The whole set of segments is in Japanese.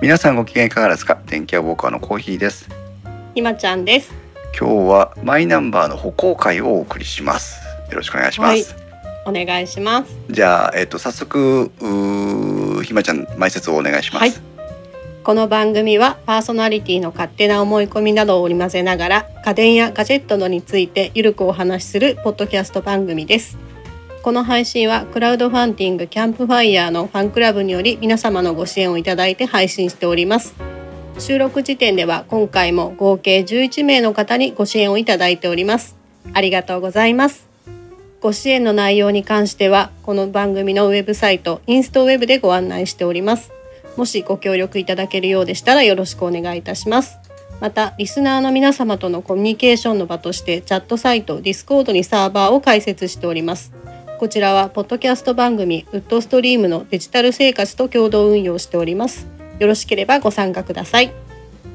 皆さんご機嫌いかがですか？電気屋ウォーカーのコーヒーですひまちゃんです。今日はマイナンバーの歩行会をお送りしますよろしくお願いします、お願いします。じゃあえっ、と早速ひまちゃん前説をお願いします、はいこの番組はパーソナリティの勝手な思い込みなどを織り交ぜながら家電やガジェットなどについてゆるくお話しするポッドキャスト番組です。この配信はクラウドファンディングキャンプファイヤーのファンクラブにより皆様のご支援をいただいて配信しております。収録時点では今回も合計11名の方にご支援をいただいております。ありがとうございます。ご支援の内容に関してはこの番組のウェブサイトインストウェブでご案内しております。もしご協力いただけるようでしたらよろしくお願いいたします。またリスナーの皆様とのコミュニケーションの場としてチャットサイト Discord にサーバーを開設しております。こちらはポッドキャスト番組ウッドストリームのデジタル生活と共同運用しております。よろしければご参加ください。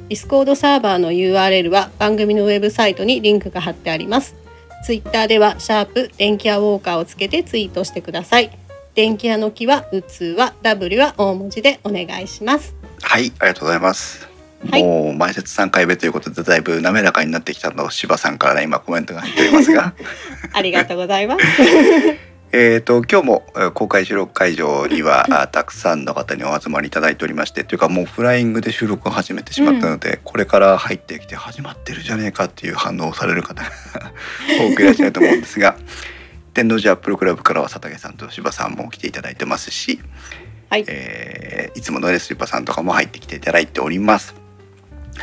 Discord サーバーの URL は番組のウェブサイトにリンクが貼ってあります。ツイッターではシャープ電気屋ウォーカーをつけてツイートしてください。電気屋の木は器は W は大文字でお願いします。はい、ありがとうございます。はいもう前説3回目ということでだいぶ滑らかになってきたの柴さんから、ね、今コメントが入っておりますが ありがとうございます。えーと今日もえー公開収録会場にはあたくさんの方にお集まりいただいておりましてというかもうフライングで収録を始めてしまったので、これから入ってきて始まってるじゃねえかっていう反応をされる方が 多くいらっしゃると思うんですが天王寺アップルクラブからは佐竹さんと柴さんも来ていただいてますし、はい。えーいつものねパーさんとかも入ってきていただいております。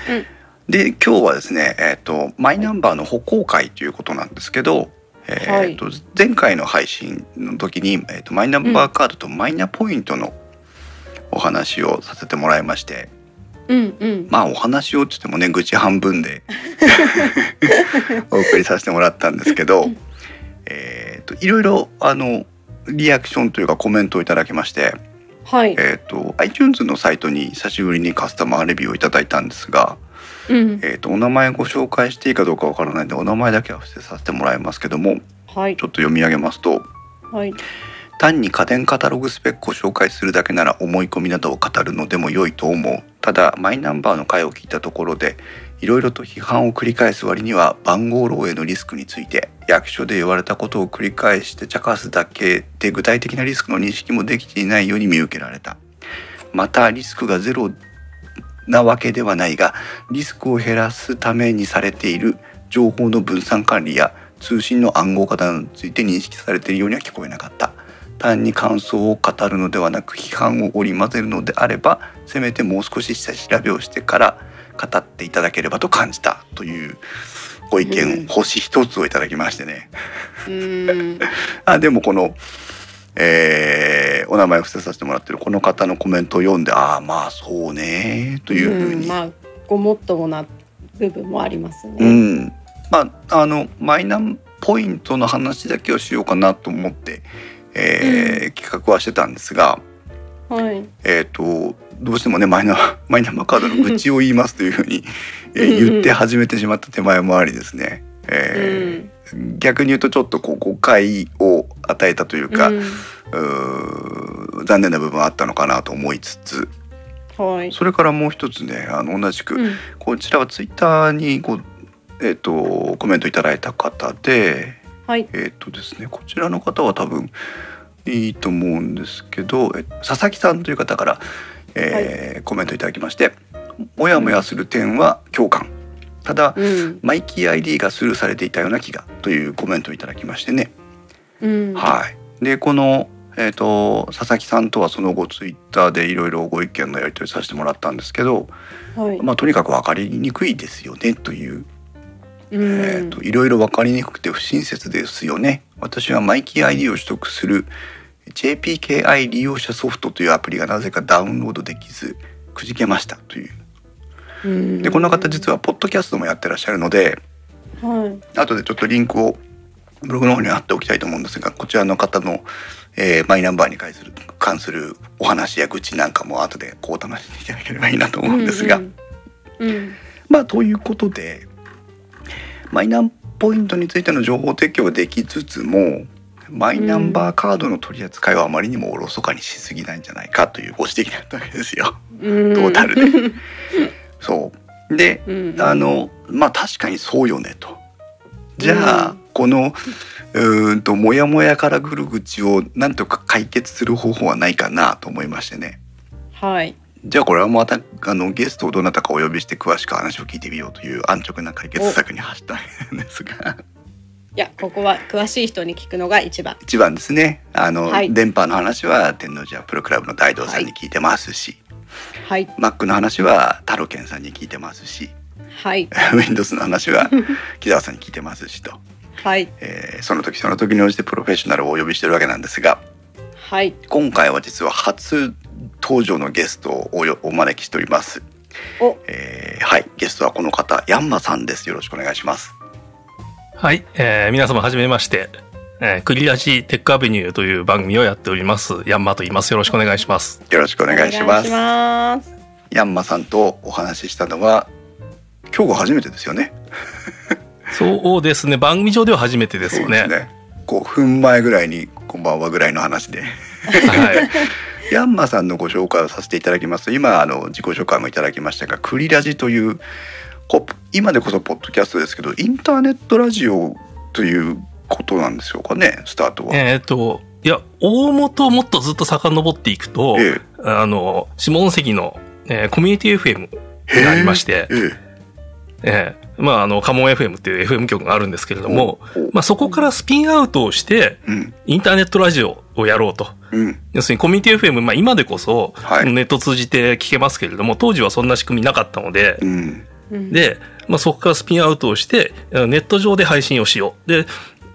うんで今日はですね、えー、とマイナンバーの歩行会ということなんですけど、えーと前回の配信の時に、えー、とマイナンバーカードとマイナポイントのお話をさせてもらいましてうんうん。まあお話をつってもね愚痴半分で お送りさせてもらったんですけど、えー、といろいろあのリアクションというかコメントをいただきまして。はい。えー、と iTunes のサイトに久しぶりにカスタマーレビューをいただいたんですが、うん。えー、とお名前ご紹介していいかどうかわからないのでお名前だけは伏せさせてもらいますけどもはいちょ。っと読み上げますとはい。単に家電カタログスペックを紹介するだけなら思い込みなどを語るのでも良いと思うただマイナンバーの回を聞いたところでいろいろと批判を繰り返す割には番号漏洩のリスクについて役所で言われたことを繰り返して茶化すだけで具体的なリスクの認識もできていないように見受けられたまたリスクがゼロなわけではないがリスクを減らすためにされている情報の分散管理や通信の暗号化などについて認識されているようには聞こえなかった。単に感想を語るのではなく批判を織り交ぜるのであればせめてもう少し下調べをしてから語っていただければと感じたというご意見、うん。星一つをいただきましてね。うん。あでもこの、えーお名前を伏せさせてもらってるこの方のコメントを読んでああまあそうねというふうに、んまあごもっともな部分もありますうね。ん、まああのマイナポイントの話だけをしようかなと思って、えー企画はしてたんですが、はい。えー、とどうしてもねマイナ マイナンバーカードの愚痴を言いますというふうに、言って始めてしまった手前もありですね、えー逆に言うとちょっとこう誤解を与えたというか、うんうー残念な部分はあったのかなと思いつつはい。それからもう一つねあの同じく、うんこちらはツイッターにこう、えー、とコメントいただいた方ではい。えっ、とですねこちらの方は多分いいと思うんですけどえ佐々木さんという方から、えーコメントいただきまして「もやもやする点は共感」ただ、うん。マイキー ID がスルーされていたような気がというコメントをいただきましてね、うん。はい。でこのえー、と佐々木さんとはその後ツイッターでいろいろご意見のやり取りさせてもらったんですけど、はい。まあ、とにかく分かりにくいですよねという。うん。えー、といろいろ分かりにくくて不親切ですよね。私はマイキー ID を取得する JPKI 利用者ソフトというアプリがなぜかダウンロードできずくじけましたという。うん。でこの方実はポッドキャストもやってらっしゃるのではい。後でちょっとリンクをブログの方に貼っておきたいと思うんですがこちらの方の、えーマイナンバーに関する関するお話や愚痴なんかも後でこう楽しんでいただければいいなと思うんですが、うんうん。うんまあということでマイナンポイントについての情報提供ができつつもマイナンバーカードの取り扱いはあまりにもおろそかにしすぎないんじゃないかというご指摘だったわけですよ。うんトータルで。そ うでうんあのまあ確かにそうよねと。じゃあ、うんこのうーんとモヤモヤからぐる口をなんとか解決する方法はないかなと思いましてね。はい。じゃあこれはまたあのゲストをどなたかお呼びして詳しく話を聞いてみようという安直な解決策に走ったんですがいやここは詳しい人に聞くのが一番。一番ですねあの、はい電波の話は天王寺アップルクラブの大道さんに聞いてますし、はい。Mac の話は太郎健さんに聞いてますしはい。Windows の話は木澤さんに聞いてますしと、はい。えーその時その時に応じてプロフェッショナルをお呼びしてるわけなんですがはい。今回は実は初登場のゲストをおよお招きしております、お、えーはいゲストはこの方ヤンマさんですよろしくお願いしますはい、えー皆様はじめまして、えークリラジテックアベニューという番組をやっております、ヤンマと言います。よろしくお願いします。よろしくお願いしますヤンマさんとお話ししたのは今日が初めてですよね そうですね、番組上では初めてですよね。ね5分前ぐらいに「こんばんは」ぐらいの話ではい。ヤンマさんのご紹介をさせていただきますと今あの自己紹介もいただきましたがクリラジというこ今でこそポッドキャストですけどインターネットラジオということなんでしょうかねスタートは。えっ、と、いや、大元をもっとずっと遡っていくと、えあの、下関の、えーコミュニティ FM えがありまして、ええ。ーまあ、あの、カモン FM っていう FM 局があるんですけれども、まあ、そこからスピンアウトをして、うん。インターネットラジオをやろうと。うん。要するにコミュニティ FM、まあ今でこそはい。ネット通じて聞けますけれども、当時はそんな仕組みなかったので、うん。うん。で、まあそこからスピンアウトをして、ネット上で配信をしよう。で、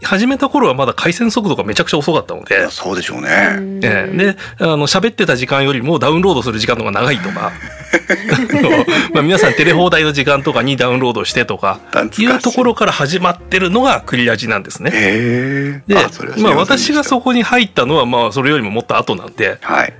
始めた頃はまだ回線速度がめちゃくちゃ遅かったのでいや、そうでしょうね。うんええで、あの、喋ってた時間よりもダウンロードする時間の方が長いとか、まあ皆さんテレ放題の時間とかにダウンロードしてとか、いいうところから始まってるのがクリアジなんですね。へえ。であそれは知りまあ私がそこに入ったのはまあそれよりももっと後なんで、はい。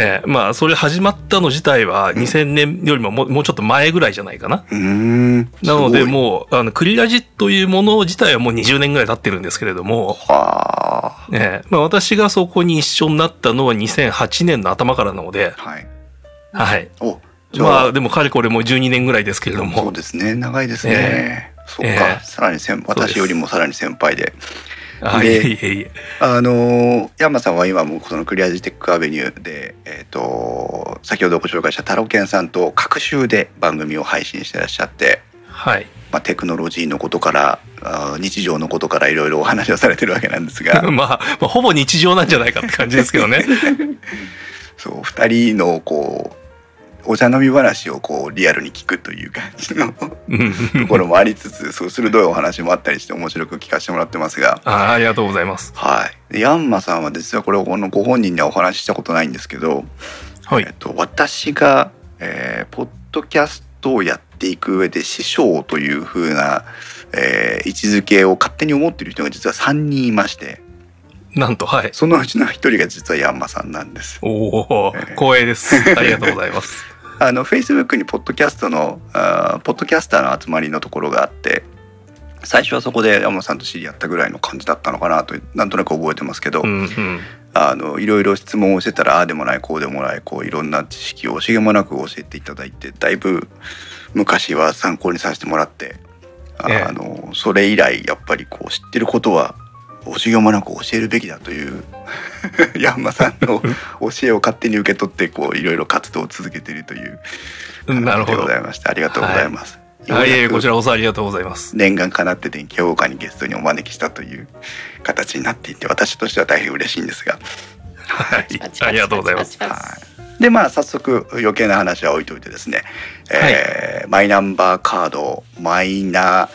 えーまあそれ始まったの自体は2000年よりももうもうちょっと前ぐらいじゃないかな。なのでもう、あの、クリラジというもの自体はもう20年ぐらい経ってるんですけれども、はえーまあ私がそこに一緒になったのは2008年の頭からなので、あ。はい。はい。お、まあでもかれこれもう12年ぐらいですけれどそうも、ですね。長いですね。そうか、ええさらに先私よりもさらに先輩で。あいでえいえいえ。あのー、山さんは今もそのクリアジテックアベニューで、えっ、と、先ほどご紹介した太郎健さんと各週で番組を配信してらっしゃって、はい。まあ、テクノロジーのことから、日常のことからいろいろお話をされてるわけなんですが、まあ、まあ、ほぼ日常なんじゃないかって感じですけどね。そう、二人のこう、お茶飲み話をこうリアルに聞くという感じのとうんころもありつつ、そう鋭いお話もあったりして面白く聞かせてもらってますが、あありがとうございます。はい。でヤンマさんは実はこれこのご本人にはお話ししたことないんですけど、はいえっ。と、私が、えーポッドキャストをやっていく上で師匠という風な、えー位置づけを勝手に思っている人が実は3人いましてなんと、はい。そのうちの1人が実はヤンマさんなんです。おおええ光栄です。ありがとうございます。あの Facebook にポッドキャストのあーポッドキャスターの集まりのところがあって最初はそこでヤンマさんと知り合ったぐらいの感じだったのかなとなんとなく覚えてますけど、うんうん。あのいろいろ質問をしてたらああでもないこうでもないこういろんな知識を惜しげもなく教えていただいてだいぶ昔は参考にさせてもらってあええあのそれ以来やっぱりこう知ってることは惜しげもなく教えるべきだというヤンマさんの教えを勝手に受け取ってこういろいろ活動を続けているというなるほど。でございましてありがとうございます。あいえいえ、こちららこそありがとうございます。念願かなって電気評価にゲストにお招きしたという形になっていて私としては大変嬉しいんですがはい。ありがとうございます。はい。でまあ早速余計な話は置いといてですね、えーマイナンバーカードマイナ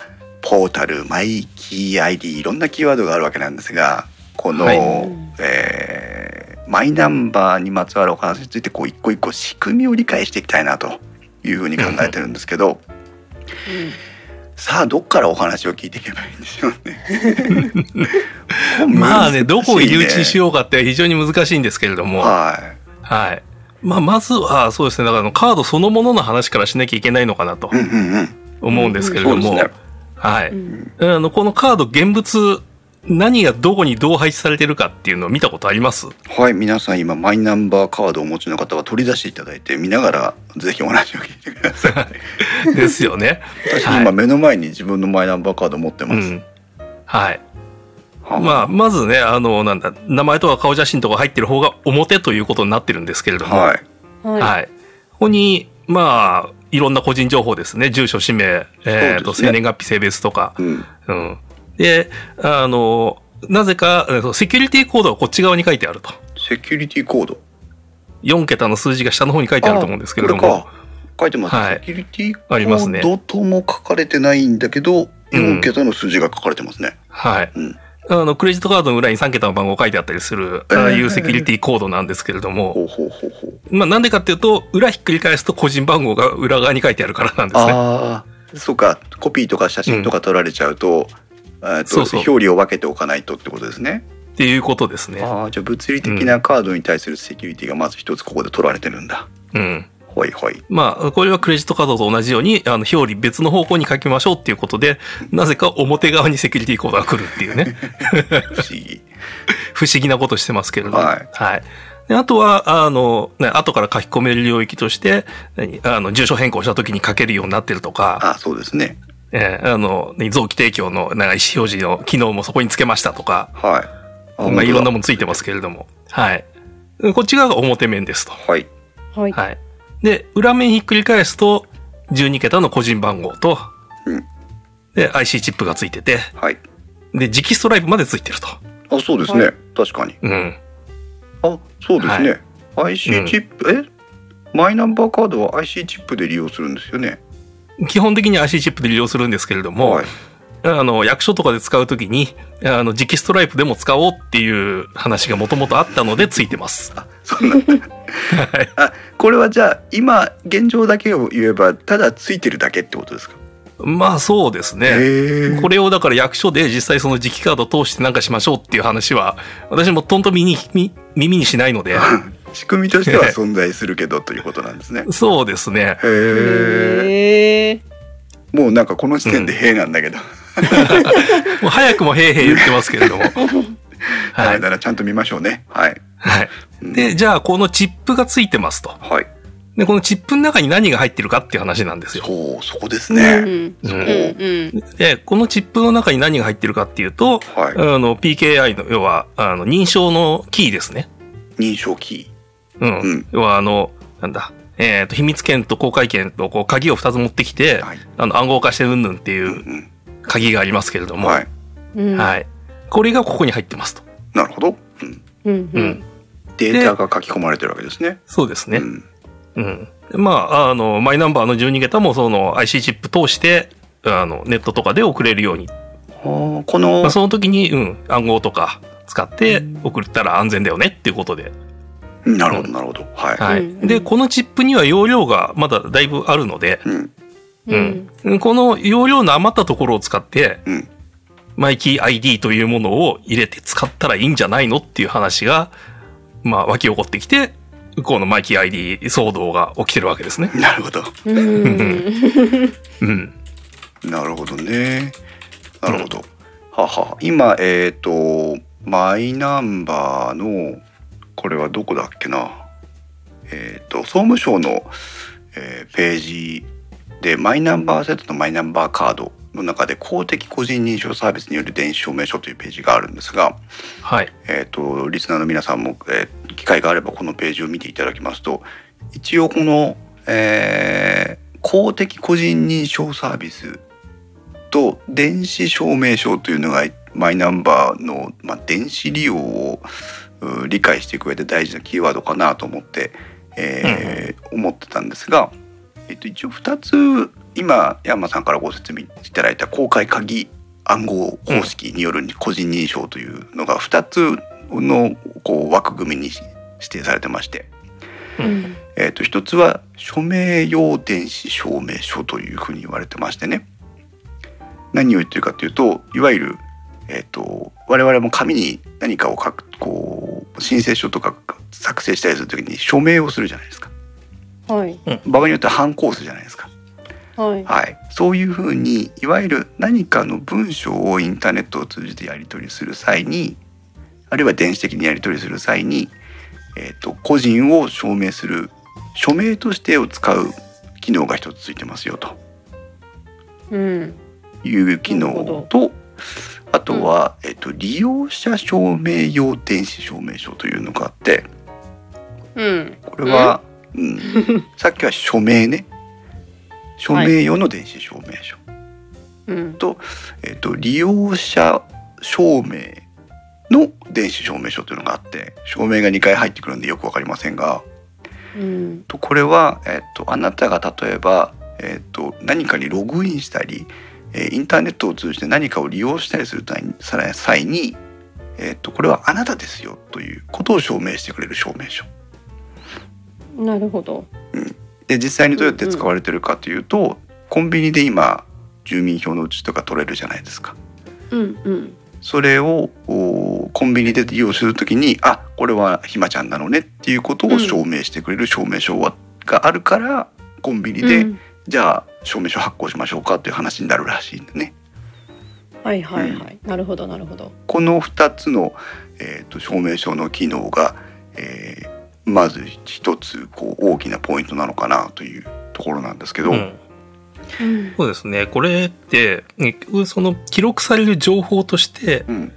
ポータルマイキー ID いろんなキーワードがあるわけなんですがこの、はいえーマイナンバーにまつわるお話についてこう一個一個仕組みを理解していきたいなというふうに考えてるんですけどさあどっからお話を聞いていけばいいんでしょうね。まあね、どこを入り口にしよようかって非常に難しいんですけれども、ははい。い。まあ、まずは、そうですね、だからカードそのものの話からしなきゃいけないのかなとうんうんうん。思うんですけれども、そうですねはい。うんあの、このカード現物何がどこにどう配置されてるかっていうのを見たことあります？はい皆さん今マイナンバーカードをお持ちの方は取り出していただいて見ながらぜひお話を聞いてください ですよね。私はい今目の前に自分のマイナンバーカード持ってます、うん。はい。はまあ、まずね、あの、なんだ、名前とか顔写真とか入ってる方が表ということになってるんですけれども、はいはい。はい。ここに、まあ、いろんな個人情報ですね。住所、氏名、えっ、と、そうですね生年月日、性別とか。うんうん。で、あの、なぜか、えっとセキュリティコードがこっち側に書いてあると。セキュリティコード4桁の数字が下の方に書いてあると思うんですけれども。書いてます、はいセキュリティコードとも書かれてないんだけど、4桁の数字が書かれてますね、はい。うんあの、クレジットカードの裏に3桁の番号書いてあったりする、ああいうセキュリティコードなんですけれども、まあ、なんでかっていうと、裏ひっくり返すと個人番号が裏側に書いてあるからなんですね。ああそうかコピーとか写真とか撮られちゃうと,、えーとそうそう表裏を分けておかないとってことですねっていうことですね。ああじゃあ物理的なカードに対するセキュリティがまず一つここで取られてるんだ、うん。ほいほいまあ、これはクレジットカードと同じように、あの、表裏別の方向に書きましょうっていうことで、なぜか表側にセキュリティコードが来るっていうね、不思議不思議なことしてますけれども。はいであとは、あの、ね、後から書き込める領域として、何あの、住所変更した時に書けるようになってるとか、あそうですねえーあの、ね臓器提供のなんか意思表示の機能もそこにつけましたとか、はいあまあ、いろんなも本のついてますけれども。はい。こっち側が表面ですと。はいはい。はい。で、裏面ひっくり返すと、12桁の個人番号と、うん。で、IC チップがついてて、はい。で、磁気ストライプまでついてると。あそうですね、は確かに。うん。あそうですね、IC チップ、え？マイナンバーカードは IC チップで利用するんですよね。基本的に IC チップで利用するんですけれども、はい。あの、役所とかで使うときに、あの、磁気ストライプでも使おうっていう話がもともとあったのでついてます。あ そんなはい。あこれはじゃあ今現状だけを言えばただついてるだけってことですか？まあそうですね。これをだから役所で実際その磁気カードを通してなんかしましょうっていう話は、私もとんと耳にみ耳にしないので、仕組みとしては存在するけどということなんですね そうですね。へえ。もうなんかこの時点で「へ」なんだけど、もう早くもへいへい言ってますけれども。は、はいい。だからちゃんと見ましょうねはいはい。で、じゃあこのチップがついてますと。はいで、このチップの中に何が入ってるかっていう話なんですよ。そうそこですうん。ね、うん。で、このチップの中に何が入ってるかっていうと、はいあの、PKI の、要は、あの、認証のキーですね。認証キうん。うん要は、あの、なんだ、えっ、と、秘密権と公開権と、こう、鍵を2つ持ってきて、ーはいあの、暗号化してうんぬんっていううん鍵がありますけれども、うんはいうん。はい。これがここに入ってますと。なるほど、うん、うん。データが書き込まれてるわけですねそうですね。うんうん。まあ、あの、マイナンバーの12桁もその IC チップ通して、あの、ネットとかで送れるように。このまあ、その時に、うん、暗号とか使って送ったら安全だよねっていうことで。なるほどなるほどはい、はい。うんで、このチップには容量がまだだいぶあるので、うんうん。うん。この容量の余ったところを使って、うんマイキー ID というものを入れて使ったらいいんじゃないのっていう話が、まあ湧き起こってきて、このマイキー ID 騒動が起きてるわけですね。なるほどうん。うん。なるほどね。なるほど。はは。今えっ、とマイナンバーのこれはどこだっけな。えっ、と総務省の、えーページでマイナンバーセットのマイナンバーカードの中で公的個人認証サービスによる電子証明書というページがあるんですが、はい。えっ、とリスナーの皆さんも、えー機会があればこのページを見ていただきますと一応この、えー公的個人認証サービスと電子証明書というのがマイナンバーの、まあ、電子利用をう理解していく上で大事なキーワードかなと思って、えー思ってたんですが、えっと、一応2つ今山さんからご説明いただいた公開鍵暗号方式による個人認証というのが2つのこう枠組みに指定されてまして、うん。えー、と一つは署名用電子証明書というふうに言われてましてね。何を言ってるかというといわゆる、えー、と我々も紙に何かを書くこう申請書とか作成したりする時に署名をするじゃないですか。はい。場合によってはハンコ押すじゃないですかはい。はい、そういうふうにいわゆる何かの文章をインターネットを通じてやり取りする際にあるいは電子的にやり取りする際に、えー、と個人を証明する署名としてを使う機能が一つついてますよとうん。いう機能とあとは、えー、と利用者証明用電子証明書というのがあってうん。これは、うん、さっきは署名ね署名用の電子証明書。うん。えっと利用者証明の電子証明書というのがあって証明が2回入ってくるんでよくわかりませんがうん。とこれは、えっとあなたが例えば、えっと何かにログインしたり、えーインターネットを通じて何かを利用したりする際にさ際に、えっとこれはあなたですよということを証明してくれる証明書。なるほど。で実際にどうやって使われてるかというと、コンビニで今住民票のうちとか取れるじゃないですか。うんうん。それをおコンビニで利用するときにあこれはひまちゃんなのねっていうことを証明してくれる証明書はがあるからコンビニで、うんじゃあ証明書発行しましょうかという話になるらしいんでね。はいはいはい。なるほどなるほど。この2つの、えー、と証明書の機能が、えーまず一つこう大きなポイントなのかなというところなんですけど、うんうん。そうですね。これって、結局その記録される情報としてうん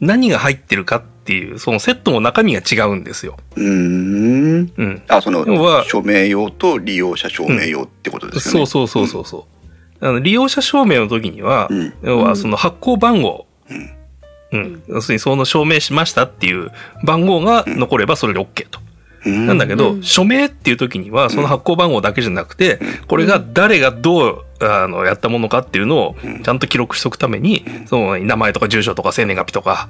何が入ってるかっていう、そのセットの中身が違うんですよ。うーんうん。あその署名用と利用者証明用ってことですよね。そうそうそうそうそう。あの利用者証明の時には、うん要はその発行番号、うんうん。要するにその証明しましたっていう番号が残ればそれで OK と。うん。なんだけど、うん。署名っていう時には、その発行番号だけじゃなくて、これが誰がどう、あの、やったものかっていうのをうん、ちゃんと記録しとくために、その、名前とか住所とか生年月日とか、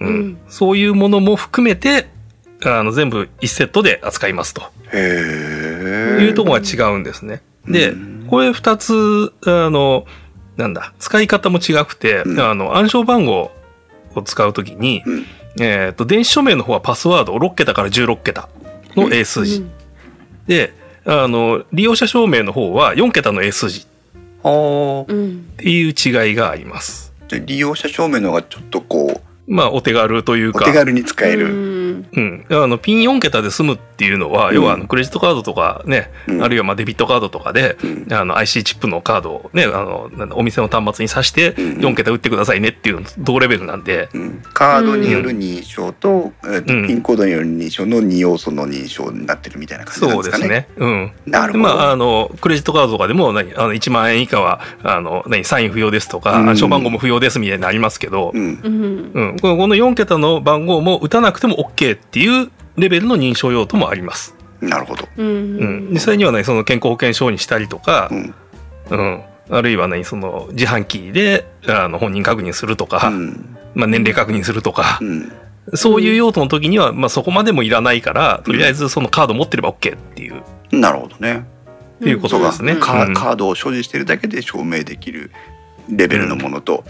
うん。そういうものも含めて、あの、全部1セットで扱いますと。へえ。いうところが違うんですね。でうん、これ2つ、あの、なんだ、使い方も違くて、うん。あの、暗証番号を使うときに、うんえっ、と、電子署名の方はパスワードを6桁から16桁の英数字。で、あの、利用者証明の方は4桁の英数字っ。ていう違いがあります。じゃあ利用者証明の方がちょっとこまあ、お手軽というか。うお手軽に使える。うん。うん。あの、ピン4桁で済むっていうのは、うん要は、あの、クレジットカードとかね、うんあるいは、まあ、デビットカードとかで、うんあの、IC チップのカードをね、あの、お店の端末に挿して、うん4桁打ってくださいねっていうの同レベルなんで、うんカードによる認証と,、えーとうんピンコードによる認証の2要素の認証になってるみたいな感じなんそうでかね。ですすね。うん。なるほど。まあ、あの、クレジットカードとかでも、何、あの、1万円以下は、あの、何、サイン不要ですとか、うん暗証番号も不要ですみたいになりますけど、うんうん。うん。このこの4桁の番号も打たなくても OK っていうレベルの認証用途もあります。なるほど。ううん。ん。実際にはね、その健康保険証にしたりとかう、んうん。あるいはね、その自販機で、あの、本人確認するとか、うんまあ年齢確認するとかう、んそういう用途の時には、まあそこまでもいらないから、とりあえずそのカード持ってれば OK っていう、なるほどね。っていうことですね。カうんカードを所持しているだけで証明できるレベルのものと、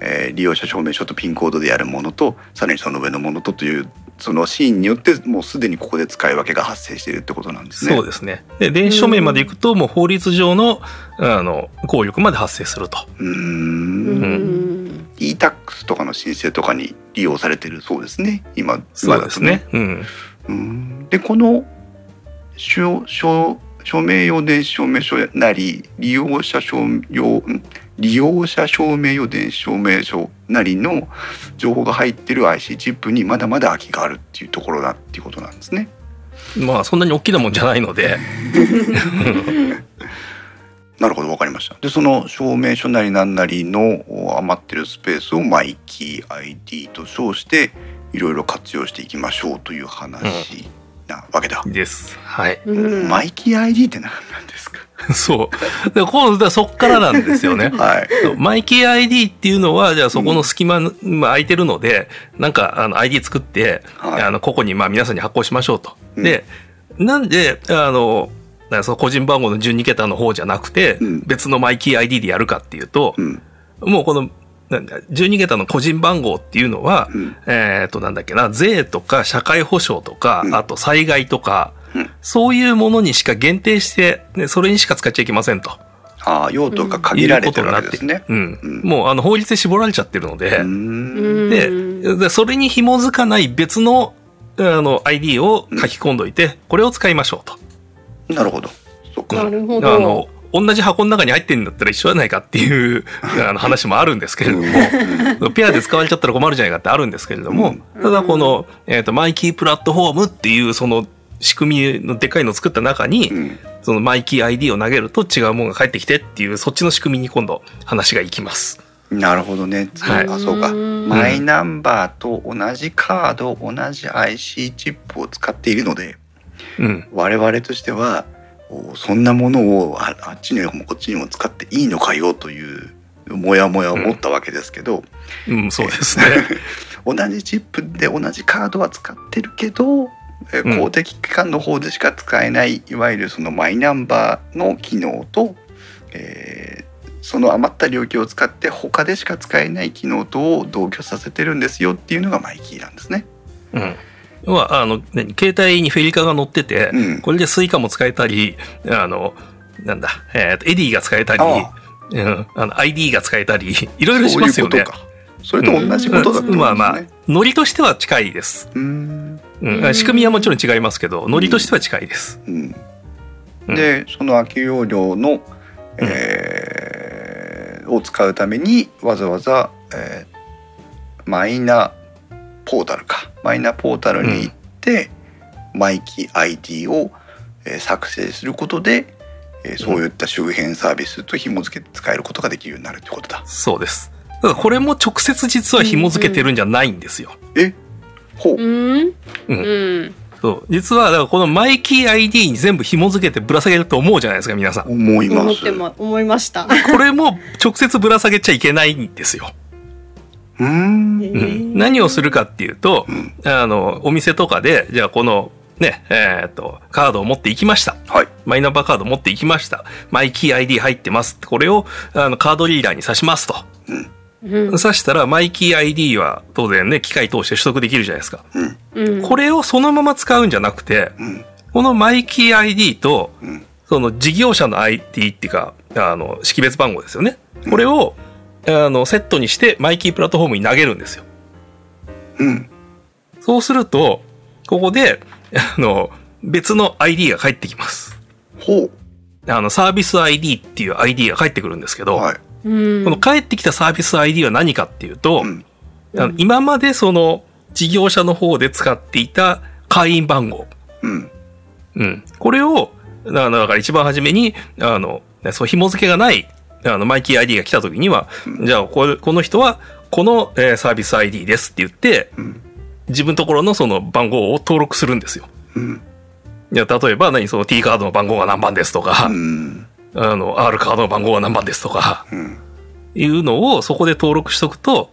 えー利用者証明書とピンコードでやるものとさらにその上のものとというそのシーンによってもうすでにここで使い分けが発生しているってことなんですね。そうですね。で、電子署名まで行くと、もう法律上の、あの、効力まで発生すると。うーんうん。e-tax とかの申請とかに利用されてるそうですね今そうですね。うん。うんでこの証証署名用電子証明書なり利用者証用ん利用者証明用電子証明書なりの情報が入ってる IC チップにまだまだ空きがあるっていうところだっていうことなんですね。まあ、そんなに大きなもんじゃないので、なるほどわかりました。でその証明書なりなんなりのお余ってるスペースをマイキー ID と称していろいろ活用していきましょうという話なわけだ。です。はい。うん。マイキー ID って何なんですか？そう。で、今度はそっからなんですよね。はい。マイキー ID っていうのは、じゃあそこの隙間、まあ空いてるので、なんか、あの、ID 作って、はいあの、ここに、まあ皆さんに発行しましょうと。うんで、なんで、あの、その個人番号の12桁の方じゃなくて、うん別のマイキー ID でやるかっていうと、うんもうこの、なんだ、12桁の個人番号っていうのは、うんえっ、と、なんだっけな、税とか社会保障とか、うんあと災害とか、うんそういうものにしか限定して、ね、それにしか使っちゃいけませんと。ああ、用途が限られてるわけですね。うん。うんもうあの法律で絞られちゃってるので、でで、それに紐づかない別の、あの、ID を書き込んどいて、これを使いましょうと。なるほど。そっか。なるほあどの、同じ箱の中に入ってるんだったら一緒じゃないかっていう あの話もあるんですけれども、ペアで使われちゃったら困るじゃないかってあるんですけれども、ただこの、えっ、と、マイキープラットフォームっていうその仕組みのでかいのを作った中に、うんそのマイキー ID を投げると違うものが返ってきてっていう、そっちの仕組みに今度話がいきます。なるほどね。はいあ、そうか。うんマイナンバーと同じカード、同じ IC チップを使っているので、うん。我々としては、おそんなものをああっちにもこっちにも使っていいのかよという、もやもやを持ったわけですけど、うん、そうですね。同じチップで同じカードは使ってるけど、公的機関の方でしか使えないいわゆるそのマイナンバーの機能と、えーその余った領域を使って他でしか使えない機能とを同居させてるんですよっていうのがマイキーなんですね。うん。要は、あの、何携帯にフェリカが乗ってて、うんこれでスイカも使えたり、あの、なんだ、えっ、と、エディが使えたり、あうん、あの、ID が使えたり、いろいろしますよね。そういうことか。それと同じことだってことですね。まあまあ、ノリとしては近いです。うーんうん、仕組みはもちろん違いますけど、ノリとしては近いです。うん。うん。でその空き容量の、えーを使うためにわざわざ、えーマイナポータルか。マイナポータルに行って、マイキ ID を、えー作成することで、えーそういった周辺サービスと紐付けて使えることができるようになるってことだ。そうです。だからこれも直接実は紐付けてるんじゃないんですよ。え？ほう、うん？うんうんそう。実は、だからこのマイキー ID に全部紐付けてぶら下げると思うじゃないですか、皆さん。思います思って。ま思いました。これも直接ぶら下げちゃいけないんですよ。うーんうん何をするかっていうと、あの、お店とかで、じゃあこの、ね、えーっと、カードを持っていきました。はい。マイナンバーカード持っていきました。マイキー ID 入ってます。これを、あの、カードリーダーに挿しますと。うん挿したら、マイキー ID は当然ね、機械通して取得できるじゃないですか。うんうんこれをそのまま使うんじゃなくて、うんこのマイキー ID と、うんその事業者の ID っていうか、あの、識別番号ですよね。これを、あの、セットにして、マイキープラットフォームに投げるんですよ。うんそうすると、ここで、あの、別の ID が返ってきます。ほあの、サービス ID っていう ID が返ってくるんですけど、うはい。うん。この返ってきたサービス ID は何かっていうと、うん。あの今までその事業者の方で使っていた会員番号。うん。うん。これを、だだから一番初めに、あの、ねそう紐付けがない、あの、マイキー ID が来た時には、じゃあこれ、この人は、この、えーサービス ID ですって言って、うん。自分のところのその番号を登録するんですよ。うん。いや、例えば何、その T カードの番号が何番ですとか、うんあの、R カードの番号は何番ですとか、うん。いうのをそこで登録しとくと、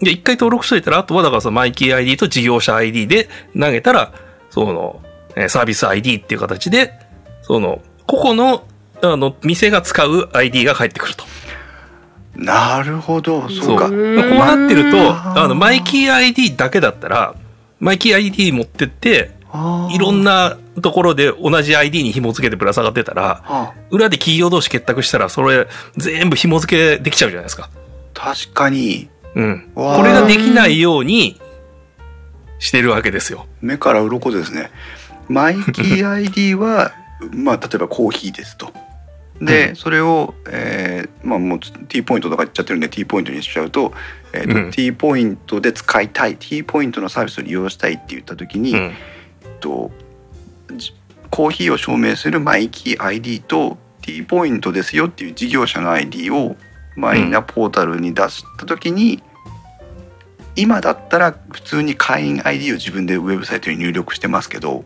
で、一回登録しといたら、あとはだからそのマイキー ID と事業者 ID で投げたら、その、えーサービス ID っていう形で、その、個々の、あの、店が使う ID が返ってくると。なるほどそう。か。こうなってると、あの、マイキー ID だけだったら、マイキー ID 持ってって、いろんなところで同じ ID に紐付けてぶら下がってたら、あ裏で企業同士結託したら、それ全部紐付けできちゃうじゃないですか。確かにうん。これができないようにしてるわけですよ。目から鱗ですねマイキー ID は まあ例えばコーヒーですとで、それを、えーまあもう T ポイントとか言っちゃってるんで T ポイントにしちゃうと,、えーとうん T ポイントで使いたい T ポイントのサービスを利用したいって言った時に、うん。とじコーヒーを証明するマイキー ID と T ポイントですよっていう事業者の ID をマイナポータルに出した時に、今だったら普通に会員 ID を自分でウェブサイトに入力してますけど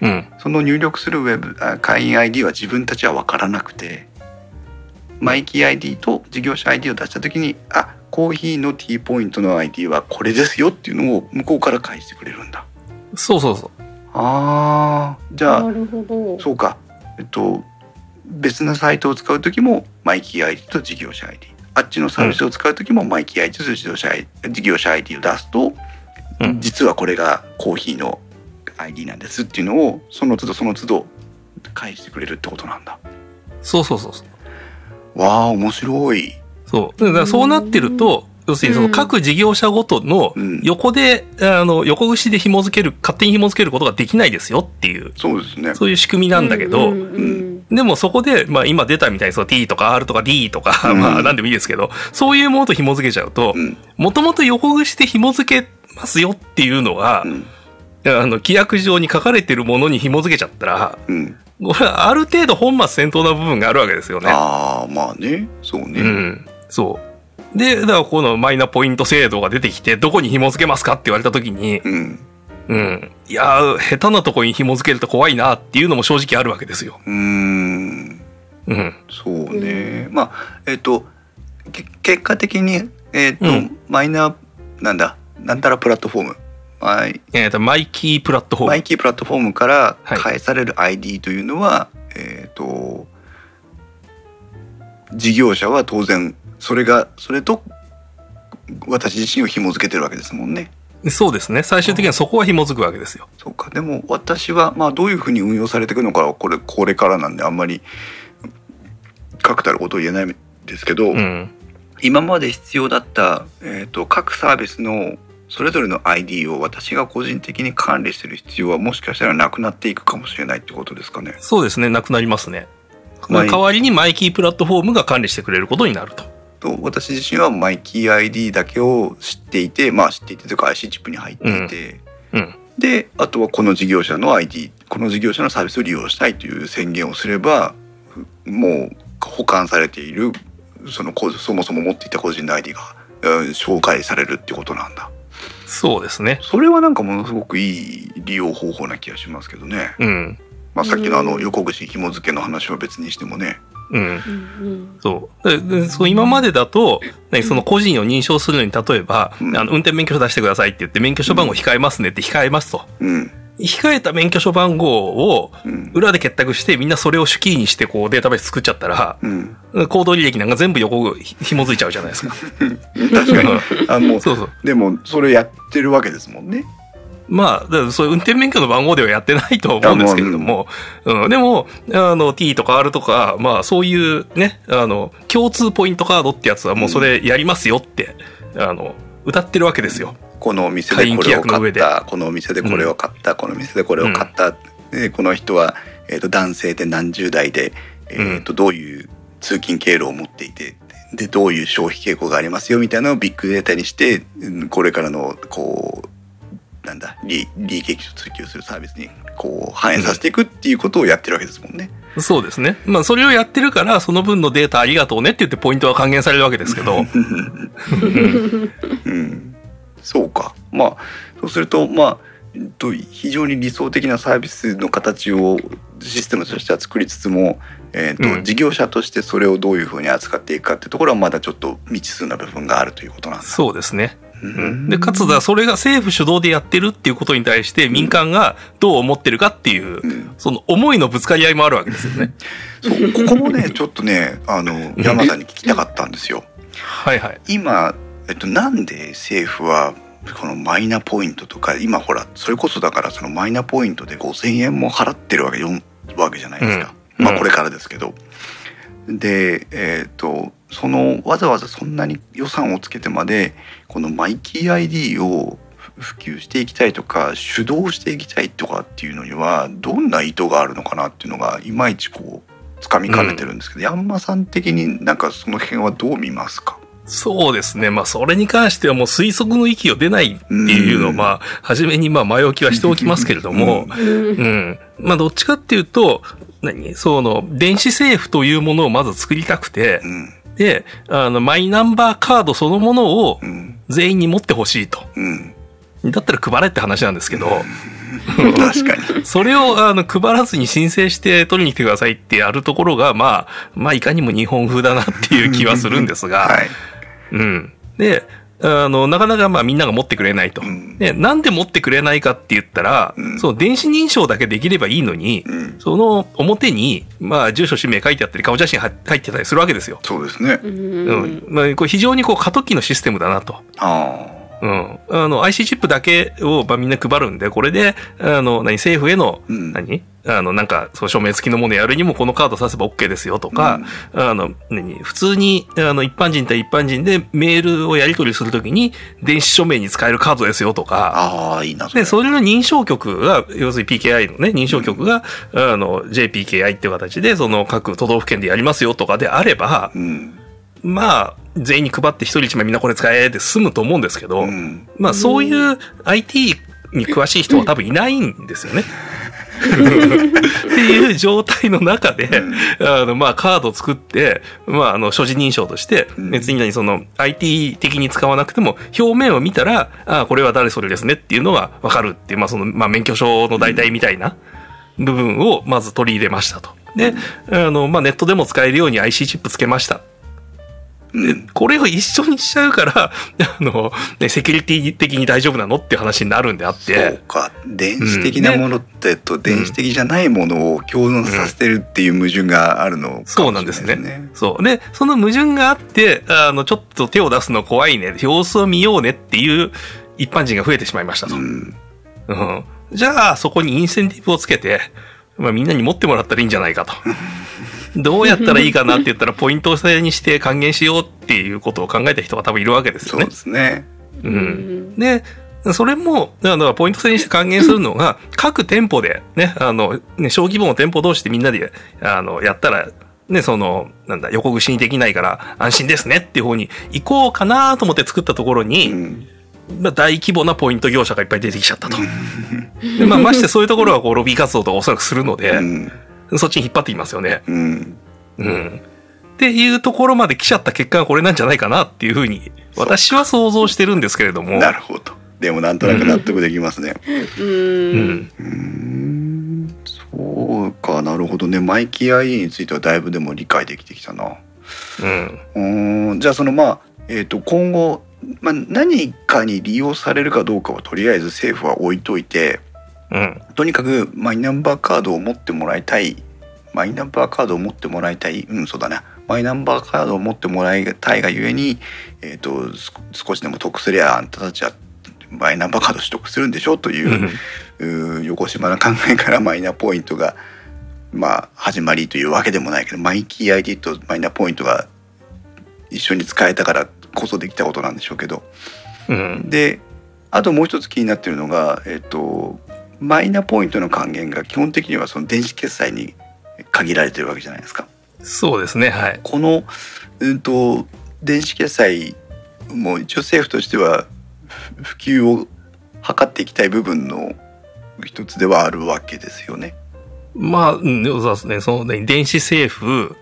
うん。その入力するウェブあ会員 ID は自分たちは分からなくてマイキー ID と事業者 ID を出した時にあコーヒーの T ポイントの ID はこれですよっていうのを向こうから返してくれるんだ。そうそうそう。あーじゃあなるほど。そうか。えっと別なサイトを使う時もマイキー ID と事業者 ID あっちのサービスを使う時もマイキー ID と事業者 ID, 事業者 ID を出すと、うん実はこれがコーヒーの ID なんですっていうのをその都度その都度返してくれるってことなんだそうそうそうそう。わあ面白いそう。だからそうなってると、要するにその各事業者ごとのうん。横で、あの、横串で紐付ける、勝手に紐付けることができないですよっていう、そうですね。そういう仕組みなんだけど、うんうんでもそこで、まあ今出たみたいにその T とか R とか D とか、うん。まあ何でもいいですけど、そういうものと紐付けちゃうとう、ん。もともと横串で紐付けますよっていうのがう、ん。あの、規約上に書かれてるものに紐付けちゃったら、うん。これはある程度本末転倒な部分があるわけですよね。ああまあね。そうね、うん。そう。で、だからこのマイナポイント制度が出てきて、どこに紐付けますかって言われた時に、うんうん。いやー、下手なとこに紐付けると怖いなっていうのも正直あるわけですよ。うーんうん。そうね、まあえっ、とけ結果的にえっ、と、うんマイナーなんだなんたらプラットフォームマイえっ、と、マイキープラットフォーム。マイキープラットフォームからはい返される ID というのは、えっ、と事業者は当然それがそれと私自身を紐付けてるわけですもんね。そうですね。最終的にはそこは紐付くわけですよ。そうかでも私はまあどういうふうに運用されていくのかはこれこれからなんであんまり確たることを言えないんですけど、うん。今まで必要だった、えー、と各サービスのそれぞれの ID を私が個人的に管理する必要はもしかしたらなくなっていくかもしれないってことですかね。そうですね。なくなりますね。代わりにマイキープラットフォームが管理してくれることになると。と私自身はマイキー ID だけを知っていてまあ知っていてというか IC チップに入っていて、うん。であとはこの事業者の ID この事業者のサービスを利用したいという宣言をすればもう保管されているそのこそもそも持っていた個人の ID が、うん紹介されるってことなんだ。そうですね。それはなんかものすごくいい利用方法な気がしますけどね。うん。まあ、さっきのあのうん横串紐付けの話は別にしてもね。うん。うんうんそう。ででそう今までだと、ね、その個人を認証するのに、例えば、うんあの、運転免許証出してくださいって言って、免許証番号控えますねって控えますと。うん。控えた免許証番号をうん。裏で結託して、みんなそれを主キーにして、こう、データベース作っちゃったら、うん。行動履歴なんか全部横ひ紐づいちゃうじゃないですか。確かに。あもうそうそう。でもそれやってるわけですもんね。まあ、そういう運転免許の番号ではやってないとは思うんですけれども、うん、でも、あの、T とか R とか、まあ、そういうね、あの、共通ポイントカードってやつはもうそれやりますよって、あの、歌ってるわけですよ。このお店でこれを買った、このお店でこれを買った、このお店でこれを買った、でこの人は、えー、と男性で何十代で、えーとどういう通勤経路を持っていてでどういう消費傾向がありますよみたいなのをビッグデータにしてうんこれからのこうなんだ利利益を追求するサービスにこう反映させていくっていうことをやってるわけですもんね。そうですね。まあ、それをやってるから、その分のデータありがとうねって言ってポイントは還元されるわけですけど、うん、そうかまあそうするとまあえっと非常に理想的なサービスの形をシステムとしては作りつつも、えっとうん事業者としてそれをどういうふうに扱っていくかっていうところはまだちょっと未知数な部分があるということなんです。そうですね。で、かつだ、それが政府主導でやってるっていうことに対して民間がどう思ってるかっていう、うんその思いのぶつかり合いもあるわけですよね。そうここもねちょっとねあの山さんに聞きたかったんですよ。はいはい。今、えっと、なんで政府はこのマイナポイントとか今ほらそれこそだからそのマイナポイントで5,000円も払ってるわけよわけじゃないですか、うんまあこれからですけど。でえっ、とそのわざわざそんなに予算をつけてまでこのマイキー ID を普及していきたいとか主導していきたいとかっていうのにはどんな意図があるのかなっていうのがいまいちこうつかみかねてるんですけど、ヤンマさん的になんかその辺はどう見ますか？そうですね。まあ、それに関してはもう推測の域を出ないっていうのを、うん。まあ、初めにまあ、前置きはしておきますけれども、う んうん。まあ、どっちかっていうと、何？その、電子政府というものをまず作りたくてう、んで、あの、マイナンバーカードそのものをうん全員に持ってほしいと。うんだったら配れって話なんですけど、確かに。それをあの配らずに申請して取りに来てくださいってやるところが、まあ、まあ、いかにも日本風だなっていう気はするんですが、はい。うん。で、あの、なかなかまあみんなが持ってくれないと。うんで、なんで持ってくれないかって言ったら、うんその電子認証だけできればいいのに、うん。その表に、まあ、住所、氏名書いてあったり、顔写真入入ってたりするわけですよ。うそうですね。うんん。まあ、これ非常にこう過渡期のシステムだなと。あうん。あの、IC チップだけを、まあ、みんな配るんで、これで、あの、何、政府への、うん何？あの、なんか、そう、署名付きのものやるにも、このカードさせば OK ですよとか、あの、何？普通に、あの、一般人対一般人でメールをやり取りするときに、電子署名に使えるカードですよとか、ああ、いいな。で、それの認証局が、要するに PKI のね、認証局が、あの、JPKI っていう形で、その各都道府県でやりますよとかであれば、うん。まあ、全員に配って一人一枚みんなこれ使えで済むと思うんですけど、うん。まあそういう IT に詳しい人は多分いないんですよね。っていう状態の中で、あの、まあ、カードを作って、まあ、あの、所持認証として、うん別に何、その、IT 的に使わなくても、表面を見たら、ああ、これは誰それですねっていうのがわかるっていう、まあ、その、まあ、免許証の代替みたいな部分をまず取り入れましたと。で、あの、まあ、ネットでも使えるように IC チップつけました。で、これを一緒にしちゃうから、あの、ね、セキュリティ的に大丈夫なのって話になるんであっそうて、か。電子的なものってと、電子的じゃないものを共存させてるっていう矛盾があるのかもしれそうなんですね。そう。で、その矛盾があって、あの、ちょっと手を出すの怖いね、様子を見ようねっていう一般人が増えてしまいましたと。ううん。ん。じゃあ、そこにインセンティブをつけて、まあ、みんなに持ってもらったらいいんじゃないかと。どうやったらいいかなって言ったら、ポイント制にして還元しようっていうことを考えた人が多分いるわけですよねそうで。すね。う。うんんで、それも、あの、ポイント制にして還元するのが、各店舗で、ね、あの、ね、小規模の店舗同士でみんなで、あの、やったら、ね、その、なんだ、横串にできないから安心ですねっていう方に行こうかなと思って作ったところうに、ん。まあ、大規模なポイント業者がいっぱい出てきちゃったと。でまあ、ましてそういうところはこう、ロビー活動とかおそらくするので、うん。そっちに引っ張ってきますよね。うん。うん。っていうところまで来ちゃった結果がこれなんじゃないかなっていうふうに、私は想像してるんですけれども。なるほど。でもなんとなく納得できますね。ううんん。うーん。そうか、なるほどね。マイキー IE についてはだいぶでも理解できてきたな。うん。うーん。じゃあそのまあ、えっ、と今後、まあ、何かに利用されるかどうかはとりあえず政府は置いといて、うん。とにかくマイナンバーカードを持ってもらいたい。マイナンバーカードを持ってもらいたい。うんそうだな。マイナンバーカードを持ってもらいたいがゆえに、えー、とす少しでも得すりゃあんたたちはマイナンバーカード取得するんでしょというう、うー横島な考えからマイナポイントがまあ始まりというわけでもないけどマイキー ID とマイナポイントが一緒に使えたからこそできたことなんでしょうけど。うん。であともう一つ気になってるのが、えっと、マイナポイントの還元が基本的にはその電子決済に限られてるわけじゃないですか。そうですね。はい。この、うん、と電子決済も一応政府としてはふ普及を図っていきたい部分の一つではあるわけですよね。まあ、うんそうですね。その、ね、電子政府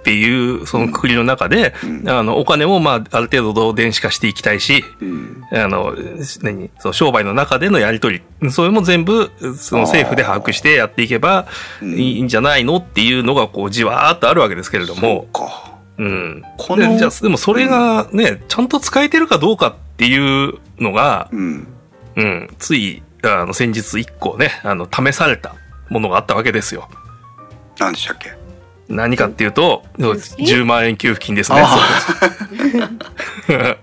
っていう、そのくくりの中で、うん。あの、お金も、まあ、ある程度電子化していきたいし、うん。あの、何そう、商売の中でのやり取り、それも全部、その政府で把握してやっていけばうん。いいんじゃないのっていうのが、こう、じわーっとあるわけですけれども、そうん。こじゃあ、でもそれがね、ちゃんと使えてるかどうかっていうのが、うん。うん、つい、あの、先日一個ね、あの、試されたものがあったわけですよ。何でしたっけ？何かっていうと、給付金10万円給付金ですね。あそう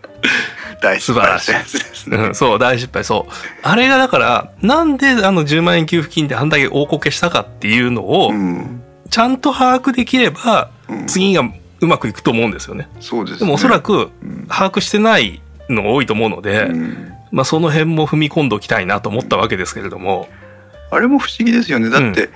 大失敗したやつですね。うんそう、大失敗、そう。あれがだから、なんであの10万円給付金であんだけ大こけしたかっていうのをう、んちゃんと把握できれば、うん次がうまくいくと思うんですよね。そうですね。でもおそらく、うん把握してないのが多いと思うので、うんまあその辺も踏み込んでおきたいなと思ったわけですけれども、あれも不思議ですよね。だって、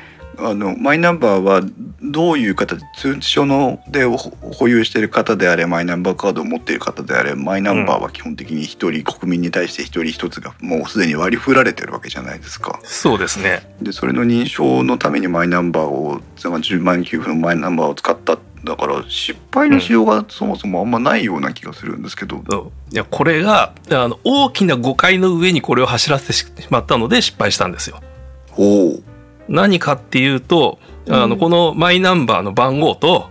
あのマイナンバーはどういう形通知書のでほ保有している方であれマイナンバーカードを持っている方であれマイナンバーは基本的に一人、国民に対して一人一つがもうすでに割り振られてるわけじゃないですか。そうですね。でそれの認証のためにマイナンバーをだから10万円給付のマイナンバーを使っただから失敗のしようがそもそもあんまないような気がするんですけど。そういや、これが、あの、大きな誤解の上にこれを走らせてしまったので失敗したんですよ。おう何かっていうと、あの、うんこのマイナンバーの番号と、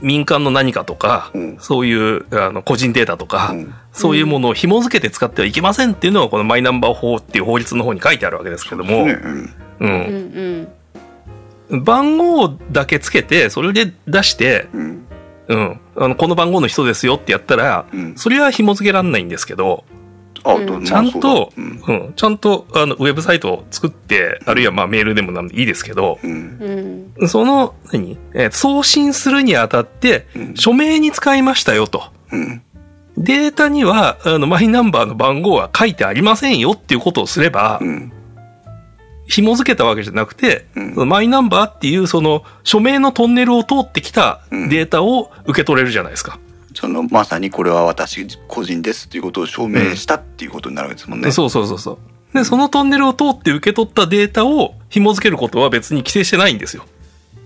民間の何かとか、うん。そういうあの個人データとか、うん。そういうものを紐付けて使ってはいけませんっていうのがこのマイナンバー法っていう法律の方に書いてあるわけですけども、ね。うん。番号だけつけてそれで出して、うん。うん、あのこの番号の人ですよってやったら、うん。それは紐付けられないんですけど、ちゃんと、うん、ちゃんと、あの、ウェブサイトを作って、あるいはまあメールでもなんでいいですけど、うん。うんその、何？えー送信するにあたって、うん。署名に使いましたよと。うん。データには、あの、マイナンバーの番号は書いてありませんよっていうことをすればう、ん。紐付けたわけじゃなくて、うん。そのマイナンバーっていうその署名のトンネルを通ってきたうん。データを受け取れるじゃないですか。そのまさにこれは私個人ですっていうことを証明したっていうことになるわけですもんね。そうそうそうそう。で、そのトンネルを通って受け取ったデータを紐付けることは別に規制してないんですよ。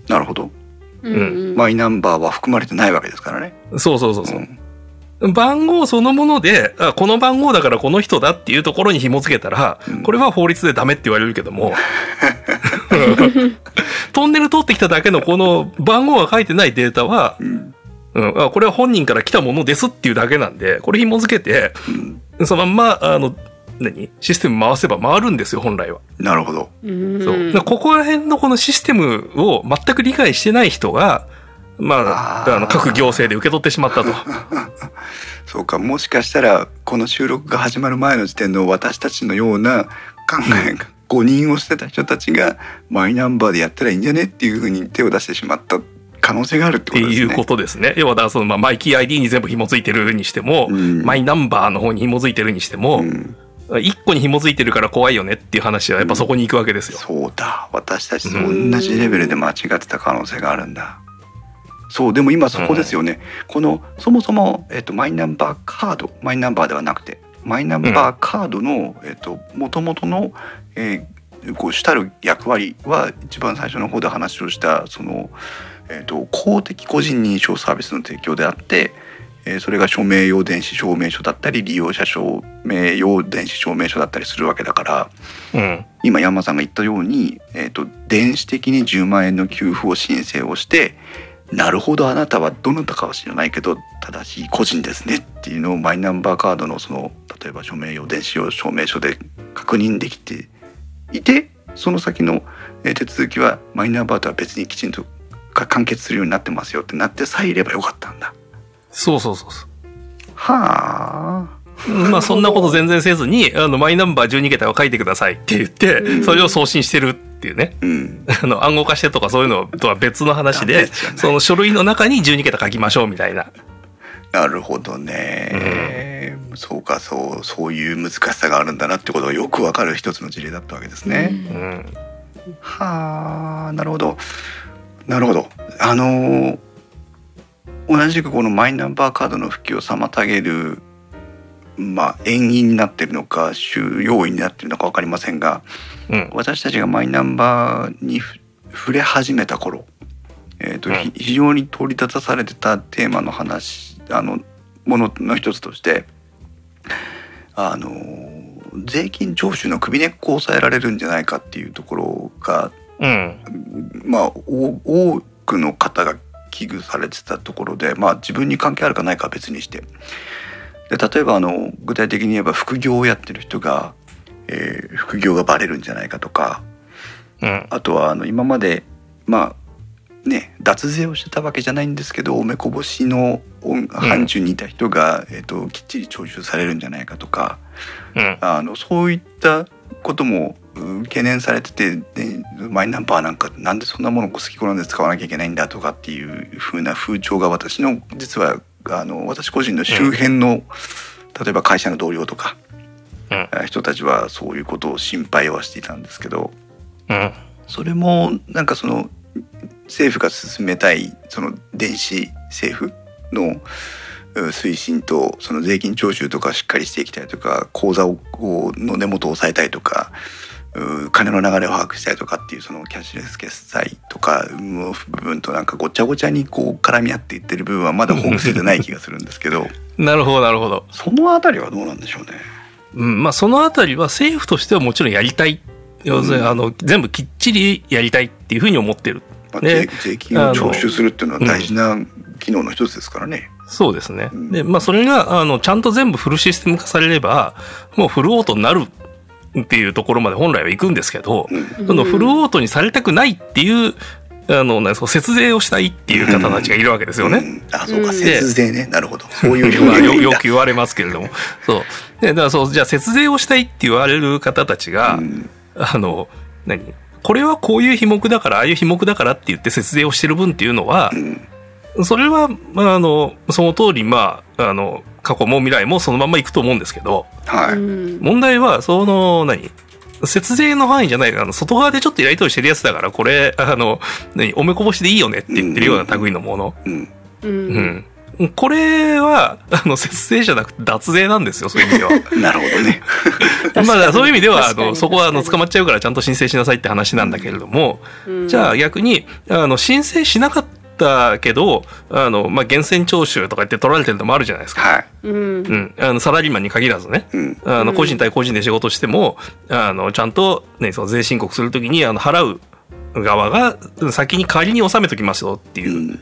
なるほど。うんうんマイナンバーは含まれてないわけですからね。そうそうそうそう。ん番号そのもので、あこの番号だからこの人だっていうところに紐付けたら、うんこれは法律でダメって言われるけども、トンネル通ってきただけのこの番号が書いてないデータは、うんうん、あこれは本人から来たものですっていうだけなんで、これ紐付けて、うんそのまんま、あの、何？システム回せば回るんですよ、本来は。なるほど。うんそう。ここら辺のこのシステムを全く理解してない人が、まあ、あーあの、各行政で受け取ってしまったと。そうかもしかしたらこの収録が始まる前の時点の私たちのような考えが誤認をしてた人たちがマイナンバーでやったらいいんじゃねっていうふうに手を出してしまった可能性があるってってことですね。いうことですね。要は、だからその、まあ、マイキー ID に全部紐付いてるにしても、うんマイナンバーの方に紐付いてるにしてもう、ん一個に紐付いてるから怖いよねっていう話はやっぱそこに行くわけですよ。そうだ私たちと同じレベルで間違ってた可能性があるんだ。そうでも今そこですよね、このそもそも、えっと、マイナンバーカードマイナンバーではなくてマイナンバーカードの、えっと、元々の、えーこう主たる役割は一番最初の方で話をしたその、えっと、公的個人認証サービスの提供であって、えーそれが署名用電子証明書だったり利用者証明用電子証明書だったりするわけだから。うん。今山さんが言ったように、えー、と電子的に10万円の給付を申請をしてなるほどあなたはどなたかは知らないけど正しい個人ですねっていうのをマイナンバーカードのその例えば署名用電子用証明書で確認できていてその先のえー手続きはマイナンバーとは別にきちんとか完結するようになってますよってなってさえいればよかったんだ。そうそうそうそう。はあ。まあそんなこと全然せずに、あの、マイナンバー12桁を書いてくださいって言って、うんそれを送信してるっていうね。うん。あの、暗号化してとかそういうのとは別の話ダで、その書類の中に12桁書きましょうみたいな。なるほどね、そうかそうそういう難しさがあるんだなってことがよくわかる一つの事例だったわけですね。うん。はあなるほどなるほどあのー同じくこのマイナンバーカードの普及を妨げるまあ遠因になってるのか主要因になってるのか分かりませんがうん。私たちがマイナンバーにふ触れ始めた頃、えーとうんひ非常に取り立たされてたテーマの話あのものの一つとしてあの税金徴収の首根っこを抑えられるんじゃないかっていうところがうん。まあお多くの方が危惧されてたところでまあ自分に関係あるかないかは別にしてで例えばあの具体的に言えば副業をやってる人が、えー副業がバレるんじゃないかとかうん。あとはあの今までまあね脱税をしてたわけじゃないんですけどおめこぼしの範疇にいた人が、えー、ときっちり徴収されるんじゃないかとかうん。あのそういったこともうん懸念されてて、でマイナンバーなんかなんでそんなものを好き好んで使わなきゃいけないんだとかっていう風な風潮が私の実はあの私個人の周辺の、例えば会社の同僚とか、うんえー人たちはそういうことを心配はしていたんですけどうん。それもなんかその政府が進めたいその電子政府のう推進とその税金徴収とかしっかりしていきたいとか口座をこうの根元を抑えたいとかう金の流れを把握したいとかっていうそのキャッシュレス決済とかの部分となんかごちゃごちゃにこう絡み合っていってる部分はまだほぐせてない気がするんですけど なるほど、なるほど。そのあたりはどうなんでしょうね。うん。まあそのあたりは政府としてはもちろんやりたい。要するに、うんあの、全部きっちりやりたいっていうふうに思ってる。まあね税税金を徴収するっていうのは大事な機能の一つですからね。そうですね。うんで、まあそれが、あの、ちゃんと全部フルシステム化されれば、もうフルオートになるっていうところまで本来は行くんですけど、うんそのフルオートにされたくないっていうあの、ね、そう節税をしたいっていう方たちがいるわけですよね。うんあそうかうん節税ねなるほど そういう表現よく言われますけれども。そう。で、だからそう、じゃあ節税をしたいって言われる方たちが、うんあの、何？これはこういう費目だから、ああいう費目だからって言って節税をしてる分っていうのはう、んそれは、まあ、あの、その通り、まあ、あの、過去も未来もそのままいくと思うんですけど、はい、うん。問題は、その、何？節税の範囲じゃない、あの、外側でちょっとやりとりしてるやつだから、これ、あの、何？おめこぼしでいいよねって言ってるような類のもの。うん。ううん。ん。これは、あの、節税じゃなくて脱税なんですよ、そういう意味では。なるほどね。まあ、そういう意味では、あの、そこは、あの、捕まっちゃうからちゃんと申請しなさいって話なんだけれども、うん。じゃあ逆に、あの、申請しなかったけど、あの、まあ、源泉徴収とか言って取られてるのもあるじゃないですか。はい。うん。うん。あの、サラリーマンに限らずね。うん。あの、うん。個人対個人で仕事しても、あの、ちゃんと、ね、その税申告するときに、あの、払う側が先に仮に納めときますよってういう、ん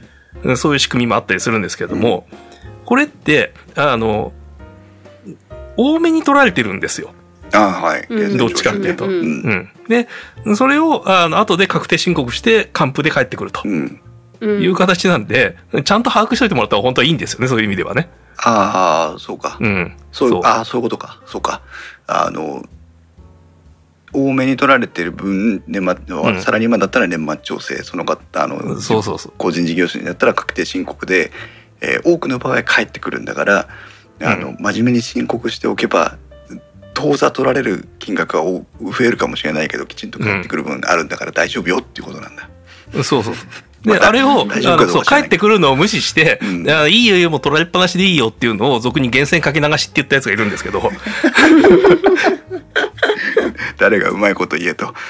そういう仕組みもあったりするんですけれども、これって、あの、多めに取られてるんですよ。あはい。うん。どっちかっていうと。うん。うん。で、それを、あの、後で確定申告して、還付で返ってくると。うん。うん。いう形なんで、ちゃんと把握しといてもらったら本当はいいんですよね、そういう意味ではね。ああそうか。うん。そうそう。ああそういうことか。そうか。あの多めに取られてる分年末、うんサラリーマンだったら年末調整その方あのそうそうそう。個人事業主になったら確定申告で、えー多くの場合返ってくるんだからあの、う真面目に申告しておけば当座取られる金額はお増えるかもしれないけどきちんと返ってくる分あるんだから大丈夫よっていうことなんだ。そうそう。で、あれを、そう、帰ってくるのを無視して、うんあいいよいいよ、もう取られっぱなしでいいよっていうのを、俗に源泉かけ流しって言ったやつがいるんですけど、誰がうまいこと言えと。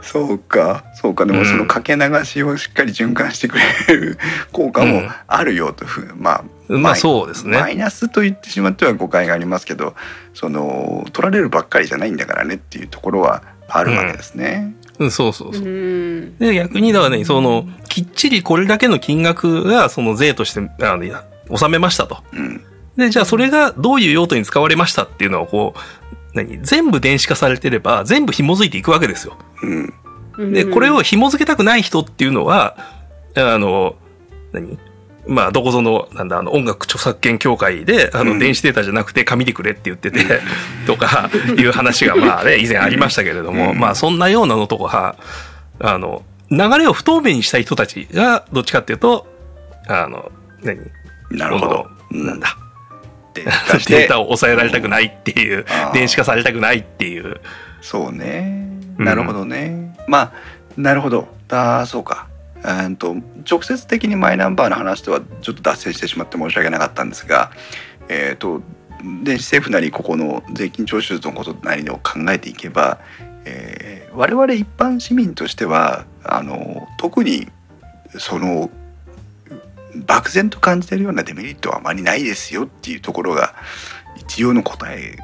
そうか。そうか。でもうん。そのかけ流しをしっかり循環してくれる 効果もあるよと。ふ、まあまあマイそうですね。マイナスと言ってしまっては誤解がありますけどその取られるばっかりじゃないんだからねっていうところはあるわけですね。うん、そうそううそう。ん。で、逆に、だからね、その、きっちりこれだけの金額が、その税として、あの、納めましたと。うんで、じゃあそれがどういう用途に使われましたっていうのを、こう、何？全部電子化されてれば、全部紐づいていくわけですよ。うん。うんで、これを紐付けたくない人っていうのは、あの、何？まあ、どこぞの、なんだ、あの、音楽著作権協会で、あの、うん。電子データじゃなくて紙でくれって言ってて、とか、いう話が、まあね、以前ありましたけれども、うん。まあ、そんなようなのとか、あの、流れを不透明にしたい人たちが、どっちかっていうと、あの、何？なるほど。なんだ、データ化して データを抑えられたくないっていう電子化されたくないっていう。そうね。うんなるほどね。まあなるほど。ああそうか。うんと直接的にマイナンバーの話とはちょっと脱線してしまって申し訳なかったんですが、えっ、と電子政府なりここの税金徴収のことなりを考えていけば、えー我々一般市民としてはあの特にその漠然と感じてるようなデメリットはあまりないですよっていうところが一応の答え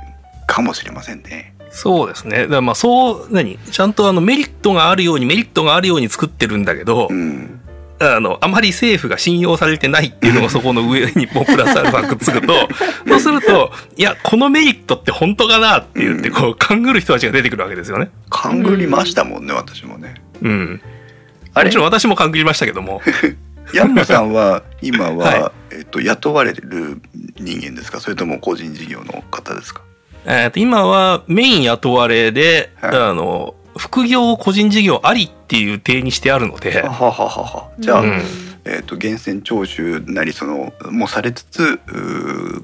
かもしれませんね。そうですね。だからまあそう、何？ちゃんとあのメリットがあるようにメリットがあるように作ってるんだけど、うんあの、あまり政府が信用されてないっていうのがそこの上にもうプラスアルファくっつくと、そうすると、いや、このメリットって本当かなって言って、こう、勘ぐる人たちが出てくるわけですよね。勘ぐりましたもんね、私もね。うん。あれ？もちろん私も勘ぐりましたけども。ヤンマさんは今は、はえっと雇われる人間ですか？それとも個人事業の方ですか？えーと今はメイン雇われで、はい。あの、副業個人事業ありっていう体にしてあるので。は、はははは。じゃあ、うん。えっと源泉徴収なりそのもされつつ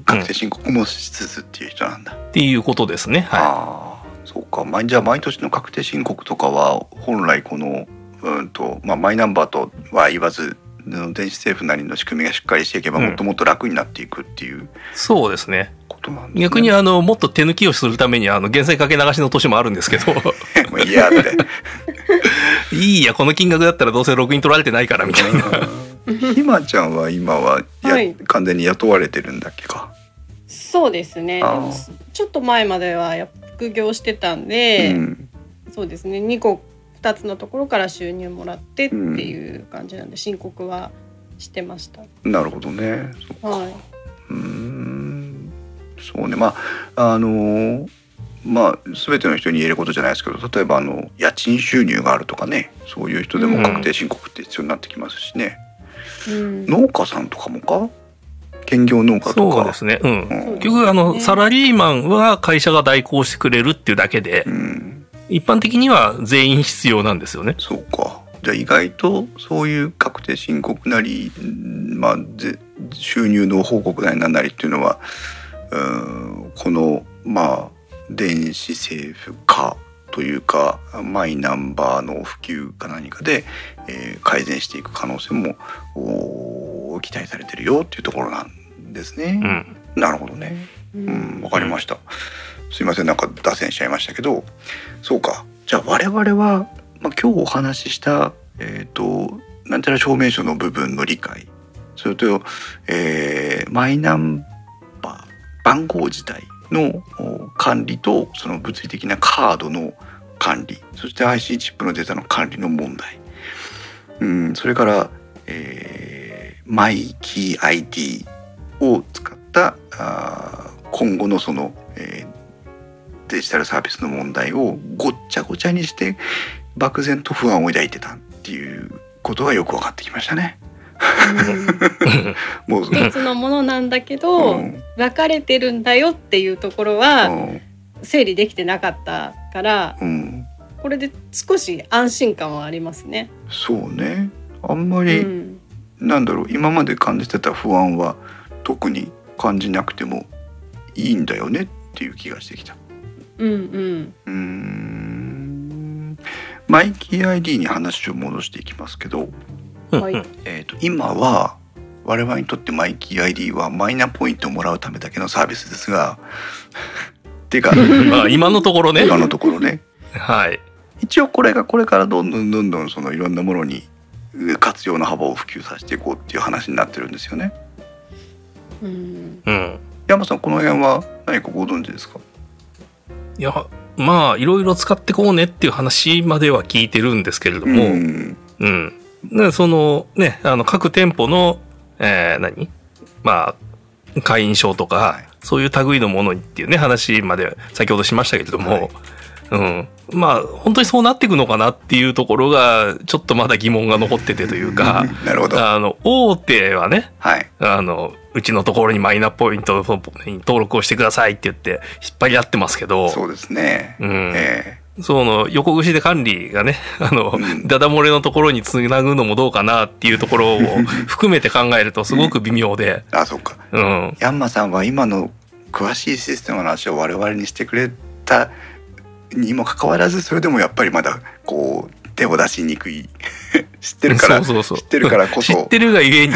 確定申告もしつつっていう人なんだ、っていうことですね。はああそうか、まあ、じゃあ毎年の確定申告とかは本来このうんと、まあ、マイナンバーとは言わず電子政府なりの仕組みがしっかりしていけばうんもっともっと楽になっていくっていうい。そうですね。ことなんですね。逆にあの、もっと手抜きをするために、あの、源泉かけ流しの年もあるんですけど、もう嫌って。いいや、この金額だったらどうせログイン取られてないから、みたいな。ひまちゃんは今はや、はい完全に雇われてるんだっけか？そうですねちょっと前まではや副業してたんで、うん、そうですね2個2つのところから収入もらってっていう感じなんで申告はしてました。なるほどね。そはうーん。そうね。まああのまあ全ての人に言えることじゃないですけど例えばあの家賃収入があるとかねそういう人でも確定申告って必要になってきますしね、うん。農家さんとかもか？兼業農家とか。そうですね。うん。うん。結局、あの、サラリーマンは会社が代行してくれるっていうだけで。う、ん一般的には全員必要なんですよね。そうかじゃあ意外とそういう確定申告なり、うんまあ、ぜ収入の報告なりなんなりっていうのはうんこのまあ電子政府化というかマイナンバーの普及か何かで、えー改善していく可能性もお期待されてるよっていうところなんですね。うん。なるほどね。ううんん、わかりました。すいません、なんか脱線しちゃいましたけど、そうか。じゃあ我々は、まあ、今日お話しした、えっ、と、なんちゃら証明書の部分の理解、それと、えーマイナンバー、番号自体の管理と、その物理的なカードの管理、そして IC チップのデータの管理の問題、うん、それから、えーマイキー ID を使ったあ今後のその、えーデジタルサービスの問題をごっちゃごちゃにして漠然と不安を抱いてたっていうことがよく分かってきましたね。もう、一つのものなんだけど、うん分かれてるんだよっていうところは整理できてなかったからうんうんこれで少し安心感はありますね。そうねあんまうり、ん、なんだろう今まで感じてた不安は特に感じなくてもいいんだよねっていう気がしてきた。うん、うん、マイキー ID に話を戻していきますけど、はいえー、と今は我々にとってマイキー ID はマイナポイントをもらうためだけのサービスですがっ ていうか まあ、今のところね。今のところねはい。一応これがこれからどんどんどんどんそのいろんなものにえ活用の幅を普及させていこうっていう話になってるんですよね。うん、うん。山さんこの辺は何かご存知ですか？いや、まあ、いろいろ使ってこうねっていう話までは聞いてるんですけれども、うんうん。でそのね、あの、各店舗の、えー何？まあ、会員証とか、はいそういう類のものにっていうね、話まで先ほどしましたけれども、はいうん。まあ、本当にそうなっていくのかなっていうところが、ちょっとまだ疑問が残っててというか、なるほど。あの、大手はね、はい。あの、うちのところにマイナポイントに登録をしてくださいって言って、引っ張り合ってますけど、そうですね。うん。えその横串で管理がね、あの、うん。ダダ漏れのところにつなぐのもどうかなっていうところを含めて考えるとすごく微妙で、え あ、そうか。うん。ヤンマさんは今の詳しいシステムの話を我々にしてくれたにもかかわらずそれでもやっぱりまだこう手を出しにくい。知ってるから。そうそうそう。知ってるからこそ。知ってるがゆえに、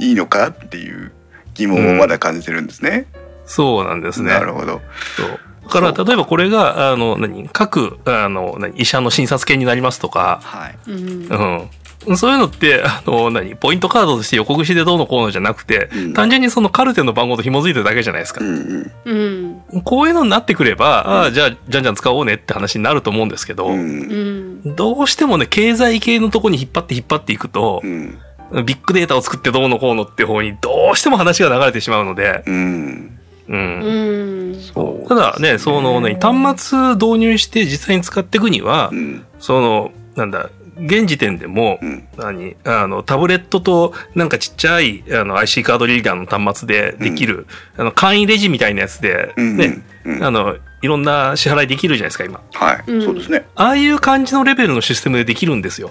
いいのかっていう疑問をまだ感じてるんですね。そうなんですね。なるほど。そう。だから、例えばこれが、あの、何、各、あの、何、医者の診察券になりますとか、はい。うん、うん。そういうのって、あの、何、ポイントカードとして横串でどうのこうのじゃなくて、うん単純にそのカルテの番号と紐づいてるだけじゃないですかう。んうん、こういうのになってくれば、ああ、じゃあ、じゃんじゃん使おうねって話になると思うんですけど、うん。う。うんん、どうしてもね、経済系のとこに引っ張って引っ張っていくとう、ん。ビッグデータを作ってどうのこうのって方にどうしても話が流れてしまうので、うん。う。うんん、そうただね、そのね、端末導入して実際に使っていくにはう、ん。その、なんだ、現時点でもう、ん。何あの、タブレットとなんかちっちゃいあの IC カードリーダーの端末でできる、あの、簡易レジみたいなやつで、うん。ね、うん。あの、いろんな支払いできるじゃないですか、今。はい。うんそうですね。ああいう感じのレベルのシステムでできるんですよ。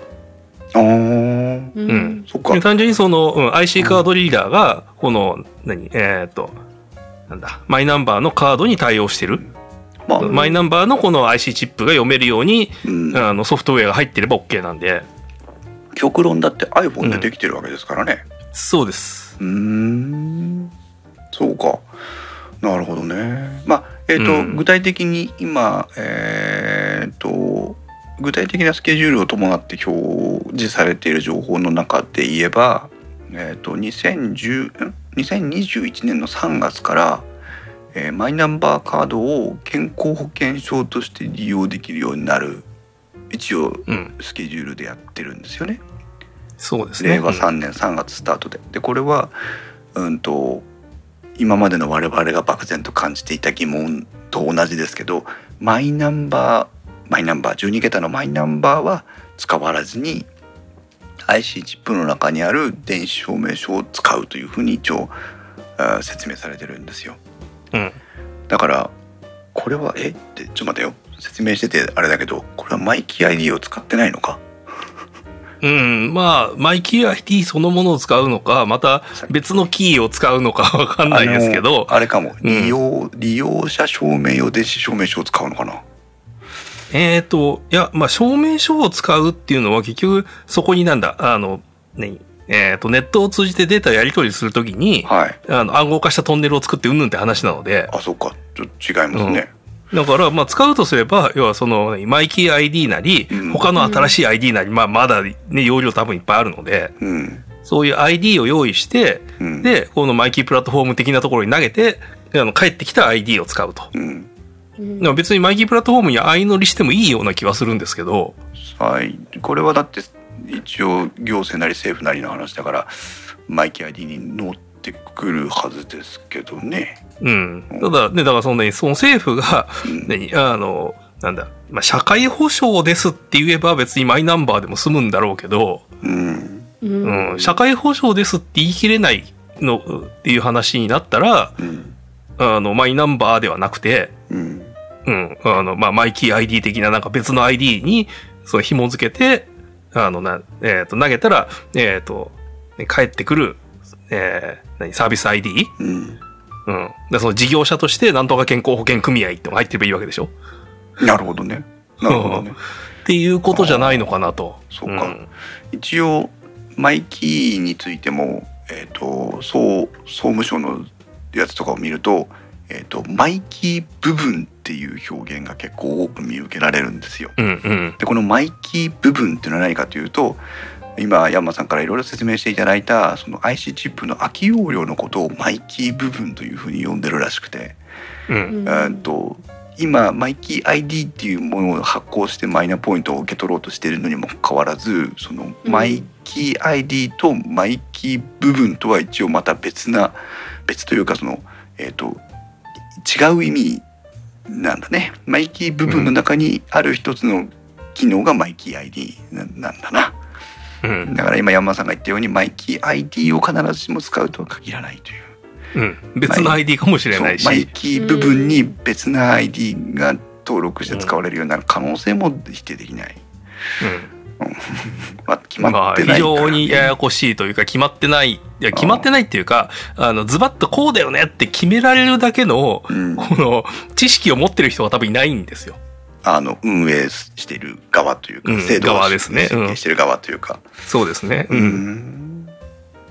ああ。うんうんそっかで。単純にその、うん、IC カードリーダーが、この、何、えーっと、なんだ、マイナンバーのカードに対応してる。まあ、マイナンバーのこの IC チップが読めるように、うん。あのソフトウェアが入ってれば OK なんで、極論だって iPhone でできてるわけですからね。そうです。うーんそうかなるほどねまあえっ、と、うん具体的に今えっ、と具体的なスケジュールを伴って表示されている情報の中で言えばえっ、と2010ん2021年の3月から、えーマイナンバーカードを健康保険証として利用できるようになる一応うん。スケジュールでやってるんですよね。そうですね。令和3年3月スタートででこれはうんと今までの我々が漠然と感じていた疑問と同じですけどマイナンバーマイナンバー12桁のマイナンバーは使わずに IC チップの中にある電子証明書を使うというふうに一応説明されてるんですよ。うん。だからこれはえ？ってちょっと待てよ。説明しててあれだけどこれはマイキー ID を使ってないのか？うん。まあ、マイキー ID そのものを使うのか、また別のキーを使うのか わかんないですけど。あれかも。うん。利用、利用者証明用電子証明書を使うのかな？えっ、と、いや、まあ、証明書を使うっていうのは結局、そこになんだ、あの、ね、えっ、と、ネットを通じてデータをやり取りするときに、はい。あの、暗号化したトンネルを作ってうんぬんって話なので、あそっか。ちょっと違いますね、だから、まあ、使うとすれば、要はその、マイキー ID なりうん、他の新しい ID なり、まあ、まだね、容量多分いっぱいあるので、うん。そういう ID を用意して、うん。で、このマイキープラットフォーム的なところに投げて、あの、帰ってきた ID を使うと。うんうん。でも別にマイキープラットフォームに相乗りしてもいいような気はするんですけど、はい。これはだって一応行政なり政府なりの話だからマイキー ID に乗ってくるはずですけどね。うん。ただね、だからそのね、その政府が、うん。ね、あの、なんだ、まあ、社会保障ですって言えば別にマイナンバーでも済むんだろうけど、うん。うん。うん、社会保障ですって言い切れないのっていう話になったら、うん。あの、マイナンバーではなくて、うんうん、あの、まあ、マイキー ID 的ななんか別の ID に、その紐付けて、あの、な、えっ、と、投げたら、えっ、と、ね帰ってくる、えー何、サービス ID? うん。うん。で、その事業者として、なんとか健康保険組合ってのが入ってればいいわけでしょ？なるほどね。なるほどね。っていうことじゃないのかなと。そうか。一応マイキーについても、えー、と総総務省のやつとかを見ると,、えー、とマイキー部分っていう表現が結構多く見受けられるんですよ。うん。うんうん。でこのマイキー部分っていうのは何かというと今ヤンマさんからいろいろ説明していただいたその IC チップの空き容量のことをマイキー部分というふうに呼んでるらしくて、うん。と今マイキー ID っていうものを発行してマイナポイントを受け取ろうとしているのにもかかわらずそのうんマイキー ID とマイキー部分とは一応また別な別というかそのえっ、と違う意味なんだねマイキー部分の中にある一つの機能がマイキー ID ななんだなうん。だから今山田さんが言ったようにマイキー ID を必ずしも使うとは限らないといううん。別の ID かもしれないし。マイキー部分に別な ID が登録して使われるようになる可能性も否定できない、うん。まあ、非まってないから、常にややこしいというか、決まってない。いや、決まってないっていうか、あの、ズバッとこうだよねって決められるだけの、うん、この、知識を持ってる人は多分いないん。ですよ。あの運営してる側というか、うん。制度を側ですねうん。設計してる側というか、そうですね。う。ん。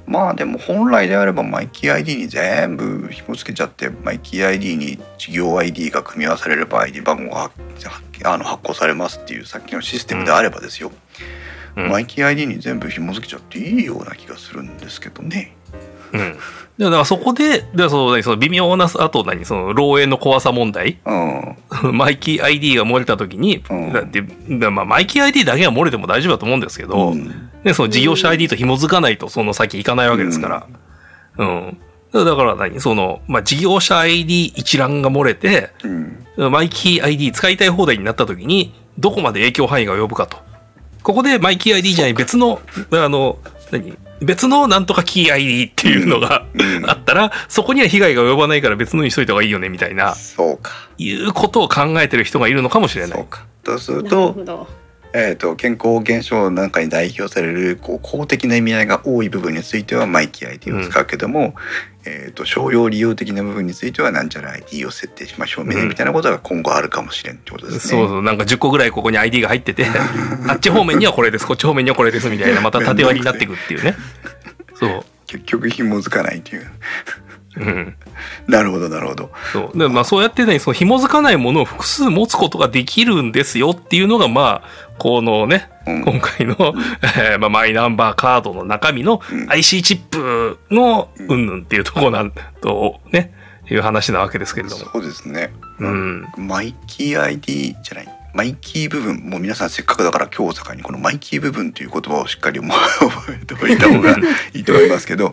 まあでも本来であればマイキー ID に全部紐付けちゃってマイキー ID に事業 ID が組み合わされれば ID 番号があの発行されますっていうさっきのシステムであればですよ、うん。マイキー ID に全部紐付けちゃっていいような気がするんですけどね。うん。でだからそこで、でその何その微妙な、あと何、その漏洩の怖さ問題？うん、マイキー ID が漏れた時に、うんだってだまあ、マイキー ID だけが漏れても大丈夫だと思うんですけど、うんね、その事業者 ID と紐づかないとその先行かないわけですから。うん。だからだから何その、まあ、事業者 ID 一覧が漏れて、うんマイキー ID 使いたい放題になった時に、どこまで影響範囲が及ぶかと。ここでマイキー ID じゃない別の、あの、何別のなんとかキー ID っていうのが、うん。あったら、そこには被害が及ばないから別のにしといた方がいいよね、みたいな、そうか。いうことを考えてる人がいるのかもしれない。そうか。とするなるとほど。えー、と健康保険証なんかに代表されるこう公的な意味合いが多い部分についてはマイキー ID を使うけども、えー、と商用利用的な部分についてはなんちゃら ID を設定しましょうね、うんみたいなことが今後あるかもしれんってことですね。そうそう、なんか10個ぐらいここに ID が入ってて、あっち方面にはこれです、こっち方面にはこれです、みたいな、また縦割りになっていくっていうね。そう。結局紐づかないという。うん。なるほどなるほど。そう。で、まあそうやってね、その紐づかないものを複数持つことができるんですよっていうのが、まあ、このね、うん今回の、えーまあ、マイナンバーカードの中身のうん IC チップのうんぬんっていうところなんと、ね、いう話なわけですけれども。そうですね。うん。マイキー ID じゃない？マイキー部分もう皆さんせっかくだから今日を境にこのマイキー部分という言葉をしっかり覚えておいた方が いいと思いますけど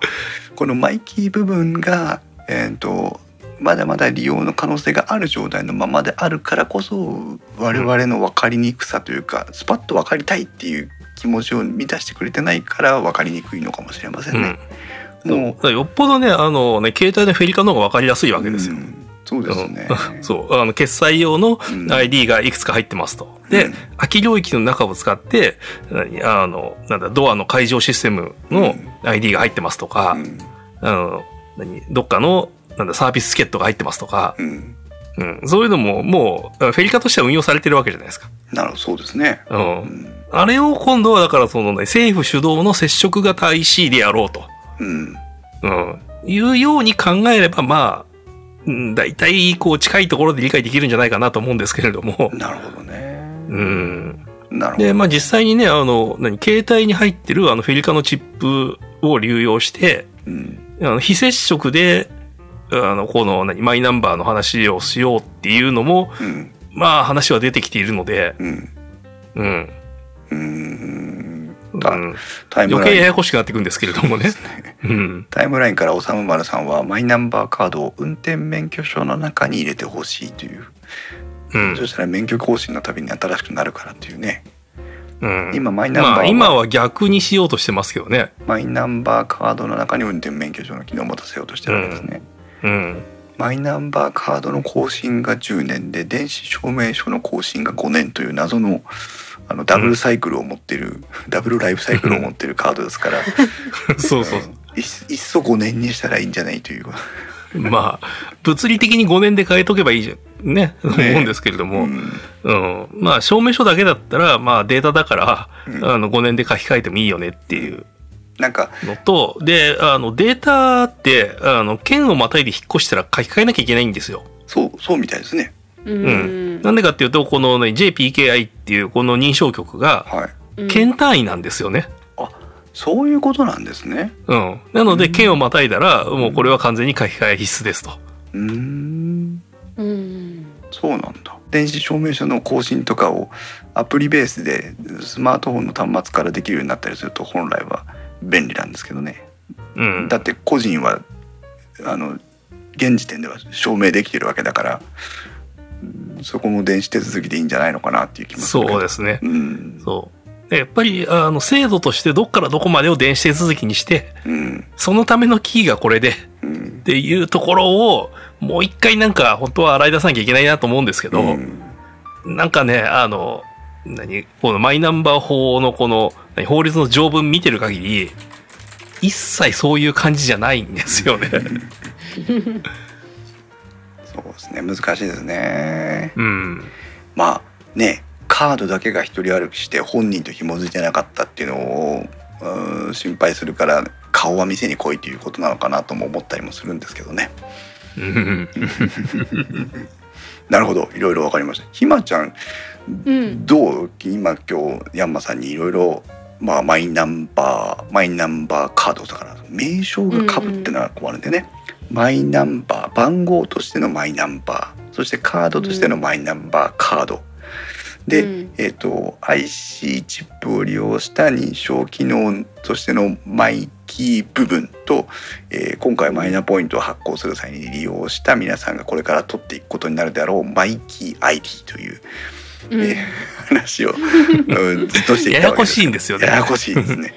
このマイキー部分がえー、とまだまだ利用の可能性がある状態のままであるからこそ我々の分かりにくさというか、スパッと分かりたいっていう気持ちを満たしてくれてないから分かりにくいのかもしれませんね。もうよっぽどねあのね携帯のフェリカの方が分かりやすいわけですよ。うんそうですね。そうあの決済用のうん ID がいくつか入ってますと。で、うん空き領域の中を使って何あのなんだドアの解錠システムの ID が入ってますとか、うんあの何どっかのなんだサービスチケットが入ってますとか、うんうん、そういうのももうフェリカとしては運用されてるわけじゃないですか。なるほどそうですね。うんうんあれを今度はだからそのね、政府主導の接触型 IC でやろうと。うんうん。いうように考えれば、まあ、うん大体、こう、近いところで理解できるんじゃないかなと思うんですけれども。なるほどね。うん。なるほど。で、まあ実際にね、あの、何、携帯に入ってるあのフェリカのチップを流用して、うんあの非接触で、あの、この、何、マイナンバーの話をしようっていうのも、うんまあ話は出てきているので、うんうん。うんうた。ん、タイムライン。余計ややこしくなっていくんですけれどもね。うん。タイムラインからおさむまるさんはマイナンバーカードを運転免許証の中に入れてほしいという、うん。そしたら免許更新のたびに新しくなるからっていうね。うん、今マイナンバーはまあ今は逆にしようとしてますけどね。マイナンバーカードの中に運転免許証の機能を持たせようとしてるわけですね、うん。マイナンバーカードの更新が10年で電子証明書の更新が5年という謎のあのダブルサイクルを持ってる、ダブルライフサイクルを持ってるカードですから そうそう。いっいっそ5年にしたらいいんじゃないという まあ、物理的に5年で変えとけばいいじゃん。ね。思うんですけれども。うんうん。まあ、証明書だけだったら、まあ、データだから、うんあの、5年で書き換えてもいいよねっていうなんかのと、で、あの、データって、あの、県をまたいで引っ越したら書き換えなきゃいけないんですよ。そうそうみたいですねうん。なんでかっていうと、このね、JPKI っていうこの認証局が、はい。県単位なんですよね。そういうことなんですね。うん。なので、県をまたいだら、もうこれは完全に書き換え必須ですと。うーん。うん。そうなんだ。電子証明書の更新とかをアプリベースでスマートフォンの端末からできるようになったりすると本来は便利なんですけどね。うん。だって個人はあの現時点では証明できてるわけだからうんそこも電子手続きでいいんじゃないのかなっていう気もするそうですね。うんそう。でやっぱり、あの、制度としてどっからどこまでを電子手続きにして、うんそのためのキーがこれで、うんっていうところを、もう一回なんか、本当は洗い出さなきゃいけないなと思うんですけど、うんなんかね、あの、何このマイナンバー法のこの、何法律の条文見てる限り、一切そういう感じじゃないんですよね。そうですね。難しいですね。うん。まあねカードだけが一人歩きして本人と紐づいてなかったっていうのをうん心配するから顔は店に来いということなのかなとも思ったりもするんですけどね。うん。なるほど。いろいろわかりました。ひまちゃんうん。どう？今今日ヤンマさんにいろいろまあマイナンバーマイナンバーカードだから名称がかぶってのは困るんでね、マイナンバー番号としてのマイナンバーそしてカードとしてのマイナンバーカード、で、うん。えっ、と IC チップを利用した認証機能としてのマイキー部分と、えー今回マイナポイントを発行する際に利用した皆さんがこれから取っていくことになるであろうマイキー ID といううん。えー話を、うんずっとしてきたわけです。ややこしいんですよね。ややこしいですね。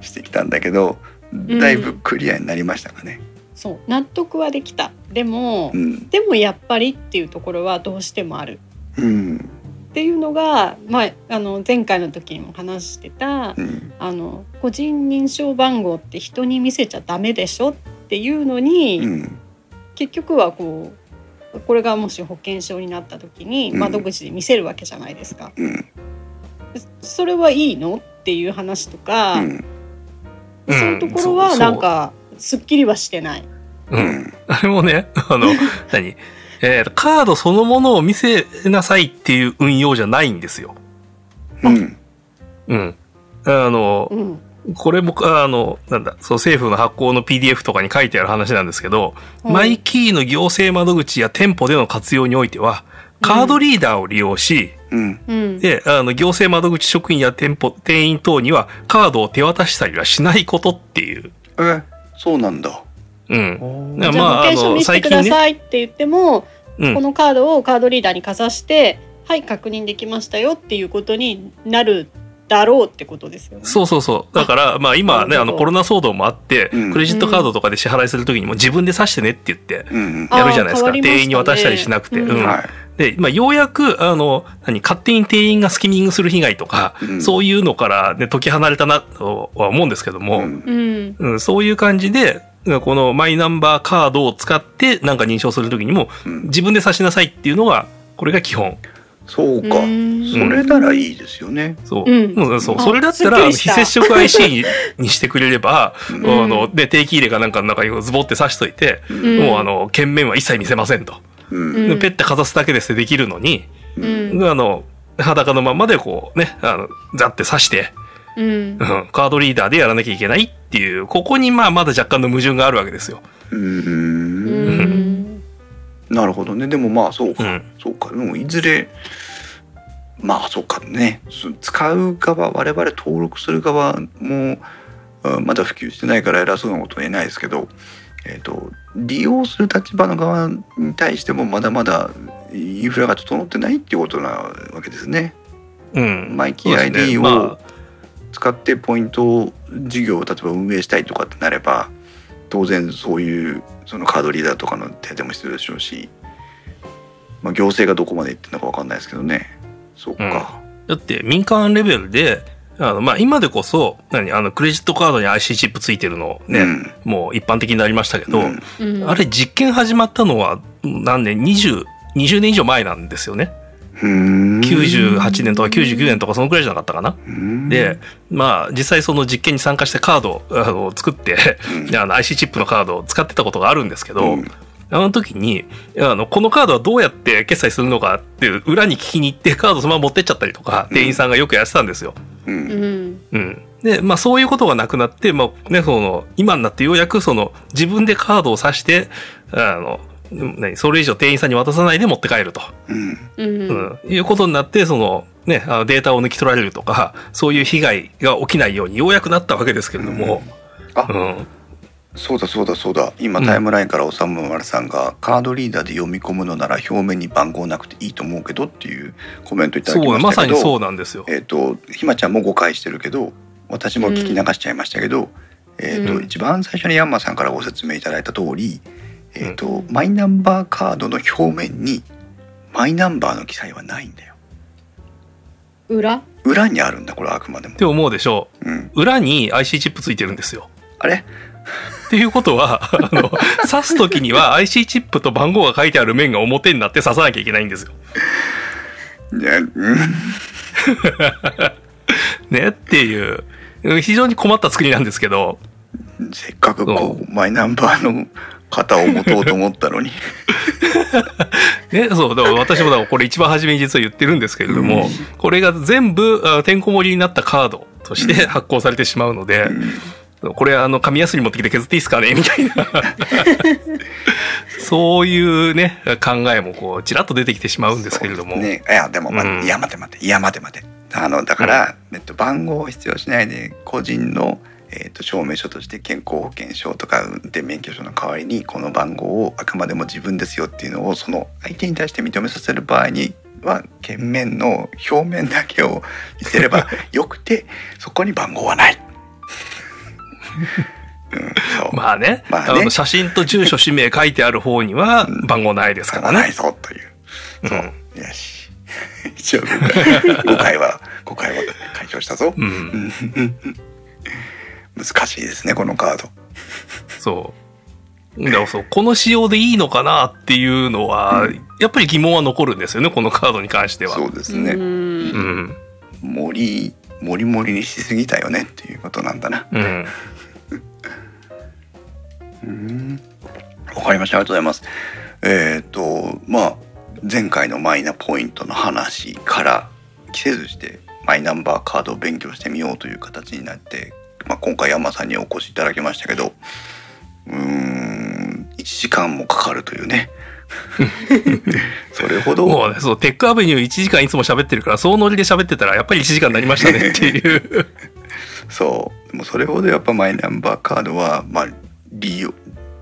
してきたんだけどだいぶクリアになりましたかね。そう納得はできた。でも、うん、でもやっぱりっていうところはどうしてもある。うん、っていうのが、まあ、あの前回の時にも話してたうん、あの個人認証番号って人に見せちゃダメでしょっていうのに、うん、結局はこうこれがもし保険証になった時にうん。窓口で見せるわけじゃないですか。うん、それはいいのっていう話とか、うん、そういうところはなんかすっきりはしてない。う。うんん、あれもね、あの、何？えーカードそのものを見せなさいっていう運用じゃないんですよ。うん、うん。あの、うんこれも、あの、なんだ、そう政府の発行の PDF とかに書いてある話なんですけど、マイキーの行政窓口や店舗での活用においては、カードリーダーを利用し、うん、うんで、あの、行政窓口職員や店舗、店員等にはカードを手渡したりはしないことっていう。え、そうなんだ。うん。じゃあまあ保険証見せてくださいって言っても、うんこのカードをカードリーダーにかざしてはい確認できましたよっていうことになるだろうってことですよね。そうそうそう。だから、まあ今ね、あのコロナ騒動もあって、うんクレジットカードとかで支払いするときにも自分で刺してねって言ってやるじゃないですか。変わりましたね店員に渡したりしなくて。うんうんはいで、まあようやく、あの、何、勝手に店員がスキミングする被害とか、うんそういうのからね、解き離れたなとは思うんですけども、うんうん。うん、そういう感じで、このマイナンバーカードを使ってなんか認証するときにも、うん自分で刺しなさいっていうのが、これが基本。そうかうんそれならいいですよねそう。うんうんそう。あそれだったら、非接触 IC ににしてくれれば、うんあの、で、定期入れかなんかの中にズボって刺しといて、んもうあの、券面は一切見せませんと。うんペッてかざすだけですってできるのに、うん。あの、裸のままでこうね、あの、ザって刺して、うんうん、カードリーダーでやらなきゃいけないっていう、ここにまあまだ若干の矛盾があるわけですよ。ううんん。なるほどね。でもまあそうか、うん。そうか。でもいずれまあそうかね。そ使う側我々登録する側もあまだ普及してないから偉そうなことは言えないですけど、えー、と利用する立場の側に対してもまだまだインフラが整ってないっていうことなわけですね。うん。マイキー ID まを使ってポイント事業を例えば運営したいとかってなれば当然そういうそのカードリーダーとかの手当も必要でしょうし、まあ、行政がどこまで行ってるのか分かんないですけどね。そうか、だって民間レベルで、あの、まあ、今でこそ、何、あの、クレジットカードに IC チップついてるのね、うん。もう一般的になりましたけど、うん。うん。あれ実験始まったのは何年 ?20、20年以上前なんですよね。うーん98年とか99年とかそのくらいじゃなかったかな。うんで、まあ実際その実験に参加してカードをあの作って、うんあの IC チップのカードを使ってたことがあるんですけど、うんあの時に、あの、このカードはどうやって決済するのかっていう裏に聞きに行ってカードそのまま持ってっちゃったりとか、うん店員さんがよくやってたんですよ。うんうん。うん。で、まあそういうことがなくなって、まあね、その、今になってようやくその、自分でカードを挿して、あの、何それ以上店員さんに渡さないで持って帰ると、うん。うん。うんいうことになって、その、ね、あのデータを抜き取られるとか、そういう被害が起きないようにようやくなったわけですけれども、あうん。そうだそうだそうだ。今うん。タイムラインからおさむまるさんが、カードリーダーで読み込むのなら表面に番号なくていいと思うけどっていうコメントいただきそう、ましたけどまさにそうなんですよ。えっ、とひまちゃんも誤解してるけど私も聞き流しちゃいましたけど、えっ、と、うん。一番最初にヤンマさんからご説明いただいた通り、えっ、と、マイナンバーカードの表面にマイナンバーの記載はないんだよ。裏？裏にあるんだこれあくまでもっ。て思うでしょうん、う。裏に IC チップついてるんですよ。あれ？っていうことは、あの、刺すときには IC チップと番号が書いてある面が表になって刺さなきゃいけないんですよ。ねうん ねっていう、うん非常に困った作りなんですけど、せっかくこうマイナンバーの型を持とうと思ったのに。ね、そう、だから私もだからこれ一番初めに実は言ってるんですけれども、これが全部あてんこ盛りになったカードとして発行されてしまうので、これあの紙やすり持ってきて削っていいですかね？みたいな。そういうね、考えもこう、ちらっと出てきてしまうんですけれども。ね、いやでも、まうん。いや待て待ていや待て待て。あのだから、えっと、番号を必要しないで個人の、えっと、証明書として健康保険証とか運転免許証の代わりにこの番号をあくまでも自分ですよっていうのをその相手に対して認めさせる場合には券面の表面だけを見せれば よくてそこに番号はない。うん、まあね、まあねあの写真と住所氏名書いてある方には番号ないですからないね。ぞという。そう、うんよし。一応誤解は誤解は解消したぞ。うん、難しいですねこのカード。そう。だからそう、この仕様でいいのかなっていうのは、やっぱり疑問は残るんですよね、このカードに関しては。そうですう。ね。うんん。森森森にしすぎたよねっていうことなんだな。うん。うん。わかりましたありがとうございます。えっ、とまあ前回のマイナポイントの話から着せずしてマイナンバーカードを勉強してみようという形になって、まあ、今回山さんにお越しいただきましたけどうーん1時間もかかるというね。それほど。もうね、そう、テックアベニュー1時間いつも喋ってるから、そうノリで喋ってたら、やっぱり1時間になりましたね っていう。そう。でもそれほどやっぱマイナンバーカードはまあ利用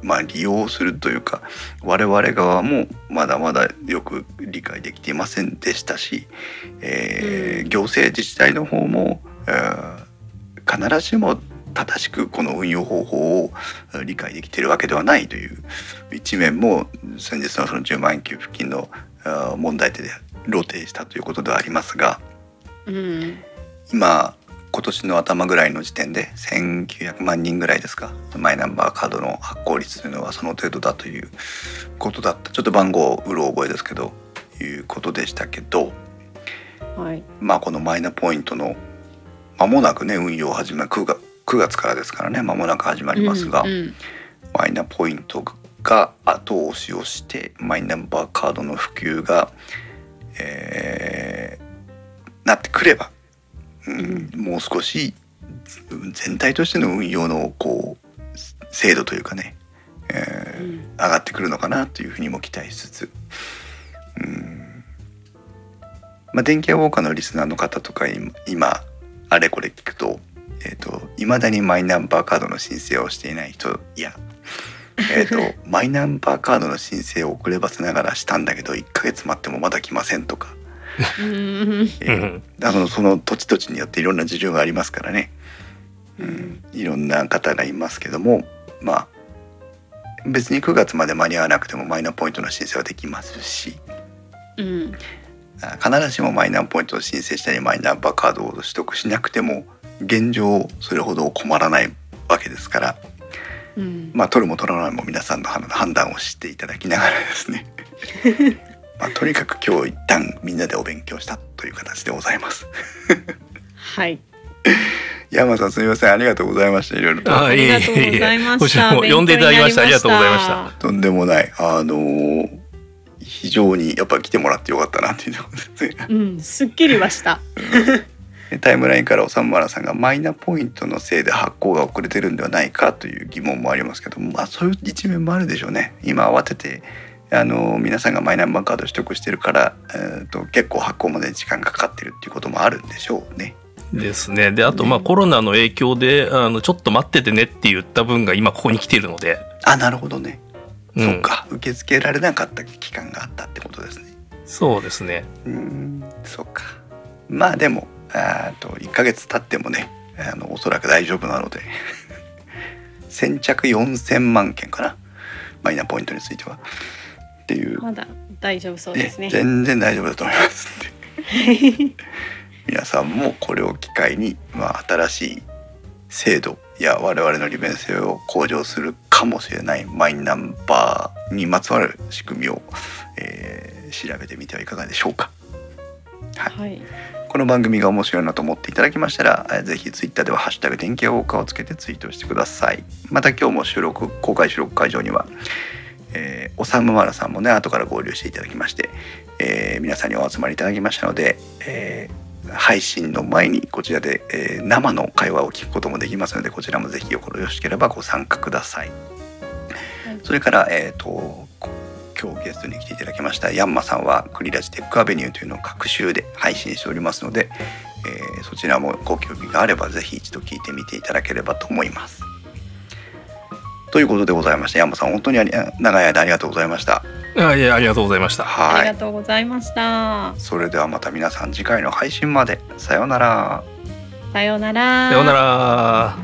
まあ、利用するというか我々側もまだまだよく理解できていませんでしたし、えーうん。行政自治体の方も、えー必ずしも正しくこの運用方法をえー理解できているわけではないという一面も先日のその10万円給付金の問題点で露呈したということではありますがうん今今年の頭ぐらいの時点で1900万人ぐらいですかマイナンバーカードの発行率というのはその程度だということだった。ちょっと番号うろ覚えですけどいうことでしたけどはい。まあこのマイナポイントの間もなくね運用を始め9月 ,9 月からですからね間もなく始まりますが、うんうんマイナポイントが後押しをしてマイナンバーカードの普及が、えーなってくれば、うん。もう少し全体としての運用のこう精度というかね、えーうん。上がってくるのかなというふうにも期待しつつ、うん。まあ、電気屋ウォーカーのリスナーの方とか今今あれこれ聞くと,、えー、と未だにマイナンバーカードの申請をしていない人や、えー、とマイナンバーカードの申請を遅ればせながらしたんだけど1ヶ月待ってもまだ来ませんとか、うん。えーあのその土地土地によっていろんな事情がありますからね、うん、いろんな方がいますけどもまあ別に9月まで間に合わなくてもマイナポイントの申請はできますし。うん。あ必ずしもマイナポイントを申請したりマイナンバーカードを取得しなくても現状それほど困らないわけですからうん。まあ取るも取らないも皆さんの判判断をしていただきながらですね。まあとにかく今日一旦みんなでお勉強したという形でございます。はい。山さんすみません。ありがとうございました。いろいろと。あありがとうございました。こちらも呼んでいただきましたありがとうございました。とんでもない。あのー非常にやっぱり来てもらってよかったなっていうところですね。うんすっきりはした。タイムラインからおさむまらさんがマイナポイントのせいで発行が遅れてるんではないかという疑問もありますけどまあそういう一面もあるでしょうね。今慌ててあの皆さんがマイナンバーカード取得してるから、えー、と結構発行まで時間がかかってるっていうこともあるんでしょうね。ですね。で、あと、まあ、コロナの影響で、あの、ちょっと待っててねって言った分が今ここに来ているので、あなるほどね、うん。そうか。受け付けられなかった期間があったってことですね。そうですね。うん。そうか。まあでもあーと1ヶ月経ってもねあのおそらく大丈夫なので 先着4,000万件かな。マイナポイントについては。っていう、まだ大丈夫そうですね。全然大丈夫だと思います 皆さんもこれを機会に、まあ、新しい制度や我々の利便性を向上するかもしれないマイナンバーにまつわる仕組みを、えー調べてみてはいかがでしょうか。はいはいこの番組が面白いなと思っていただきましたら、えーぜひツイッターでは「ハッシュタグ電気屋ウォーカー」をつけてツイートしてください。また今日も収録公開収録会場には、えーおさむまらさんもね後から合流していただきまして、えー皆さんにお集まりいただきましたので、えー配信の前にこちらで、えー生の会話を聞くこともできますのでこちらもぜひよろしければご参加ください。それから、えー、とこ今日ゲストに来ていただきましたヤンマさんはクリラジテックアベニューというのを各週で配信しておりますので、えーそちらもご興味があればぜひ一度聞いてみていただければと思います。ということでございましてヤンマさん本当にあり長い間ありがとうございました。あいや、ありがとうございました。はいありがとうございましたそれではまた皆さん次回の配信までさようなら。さようならさようなら。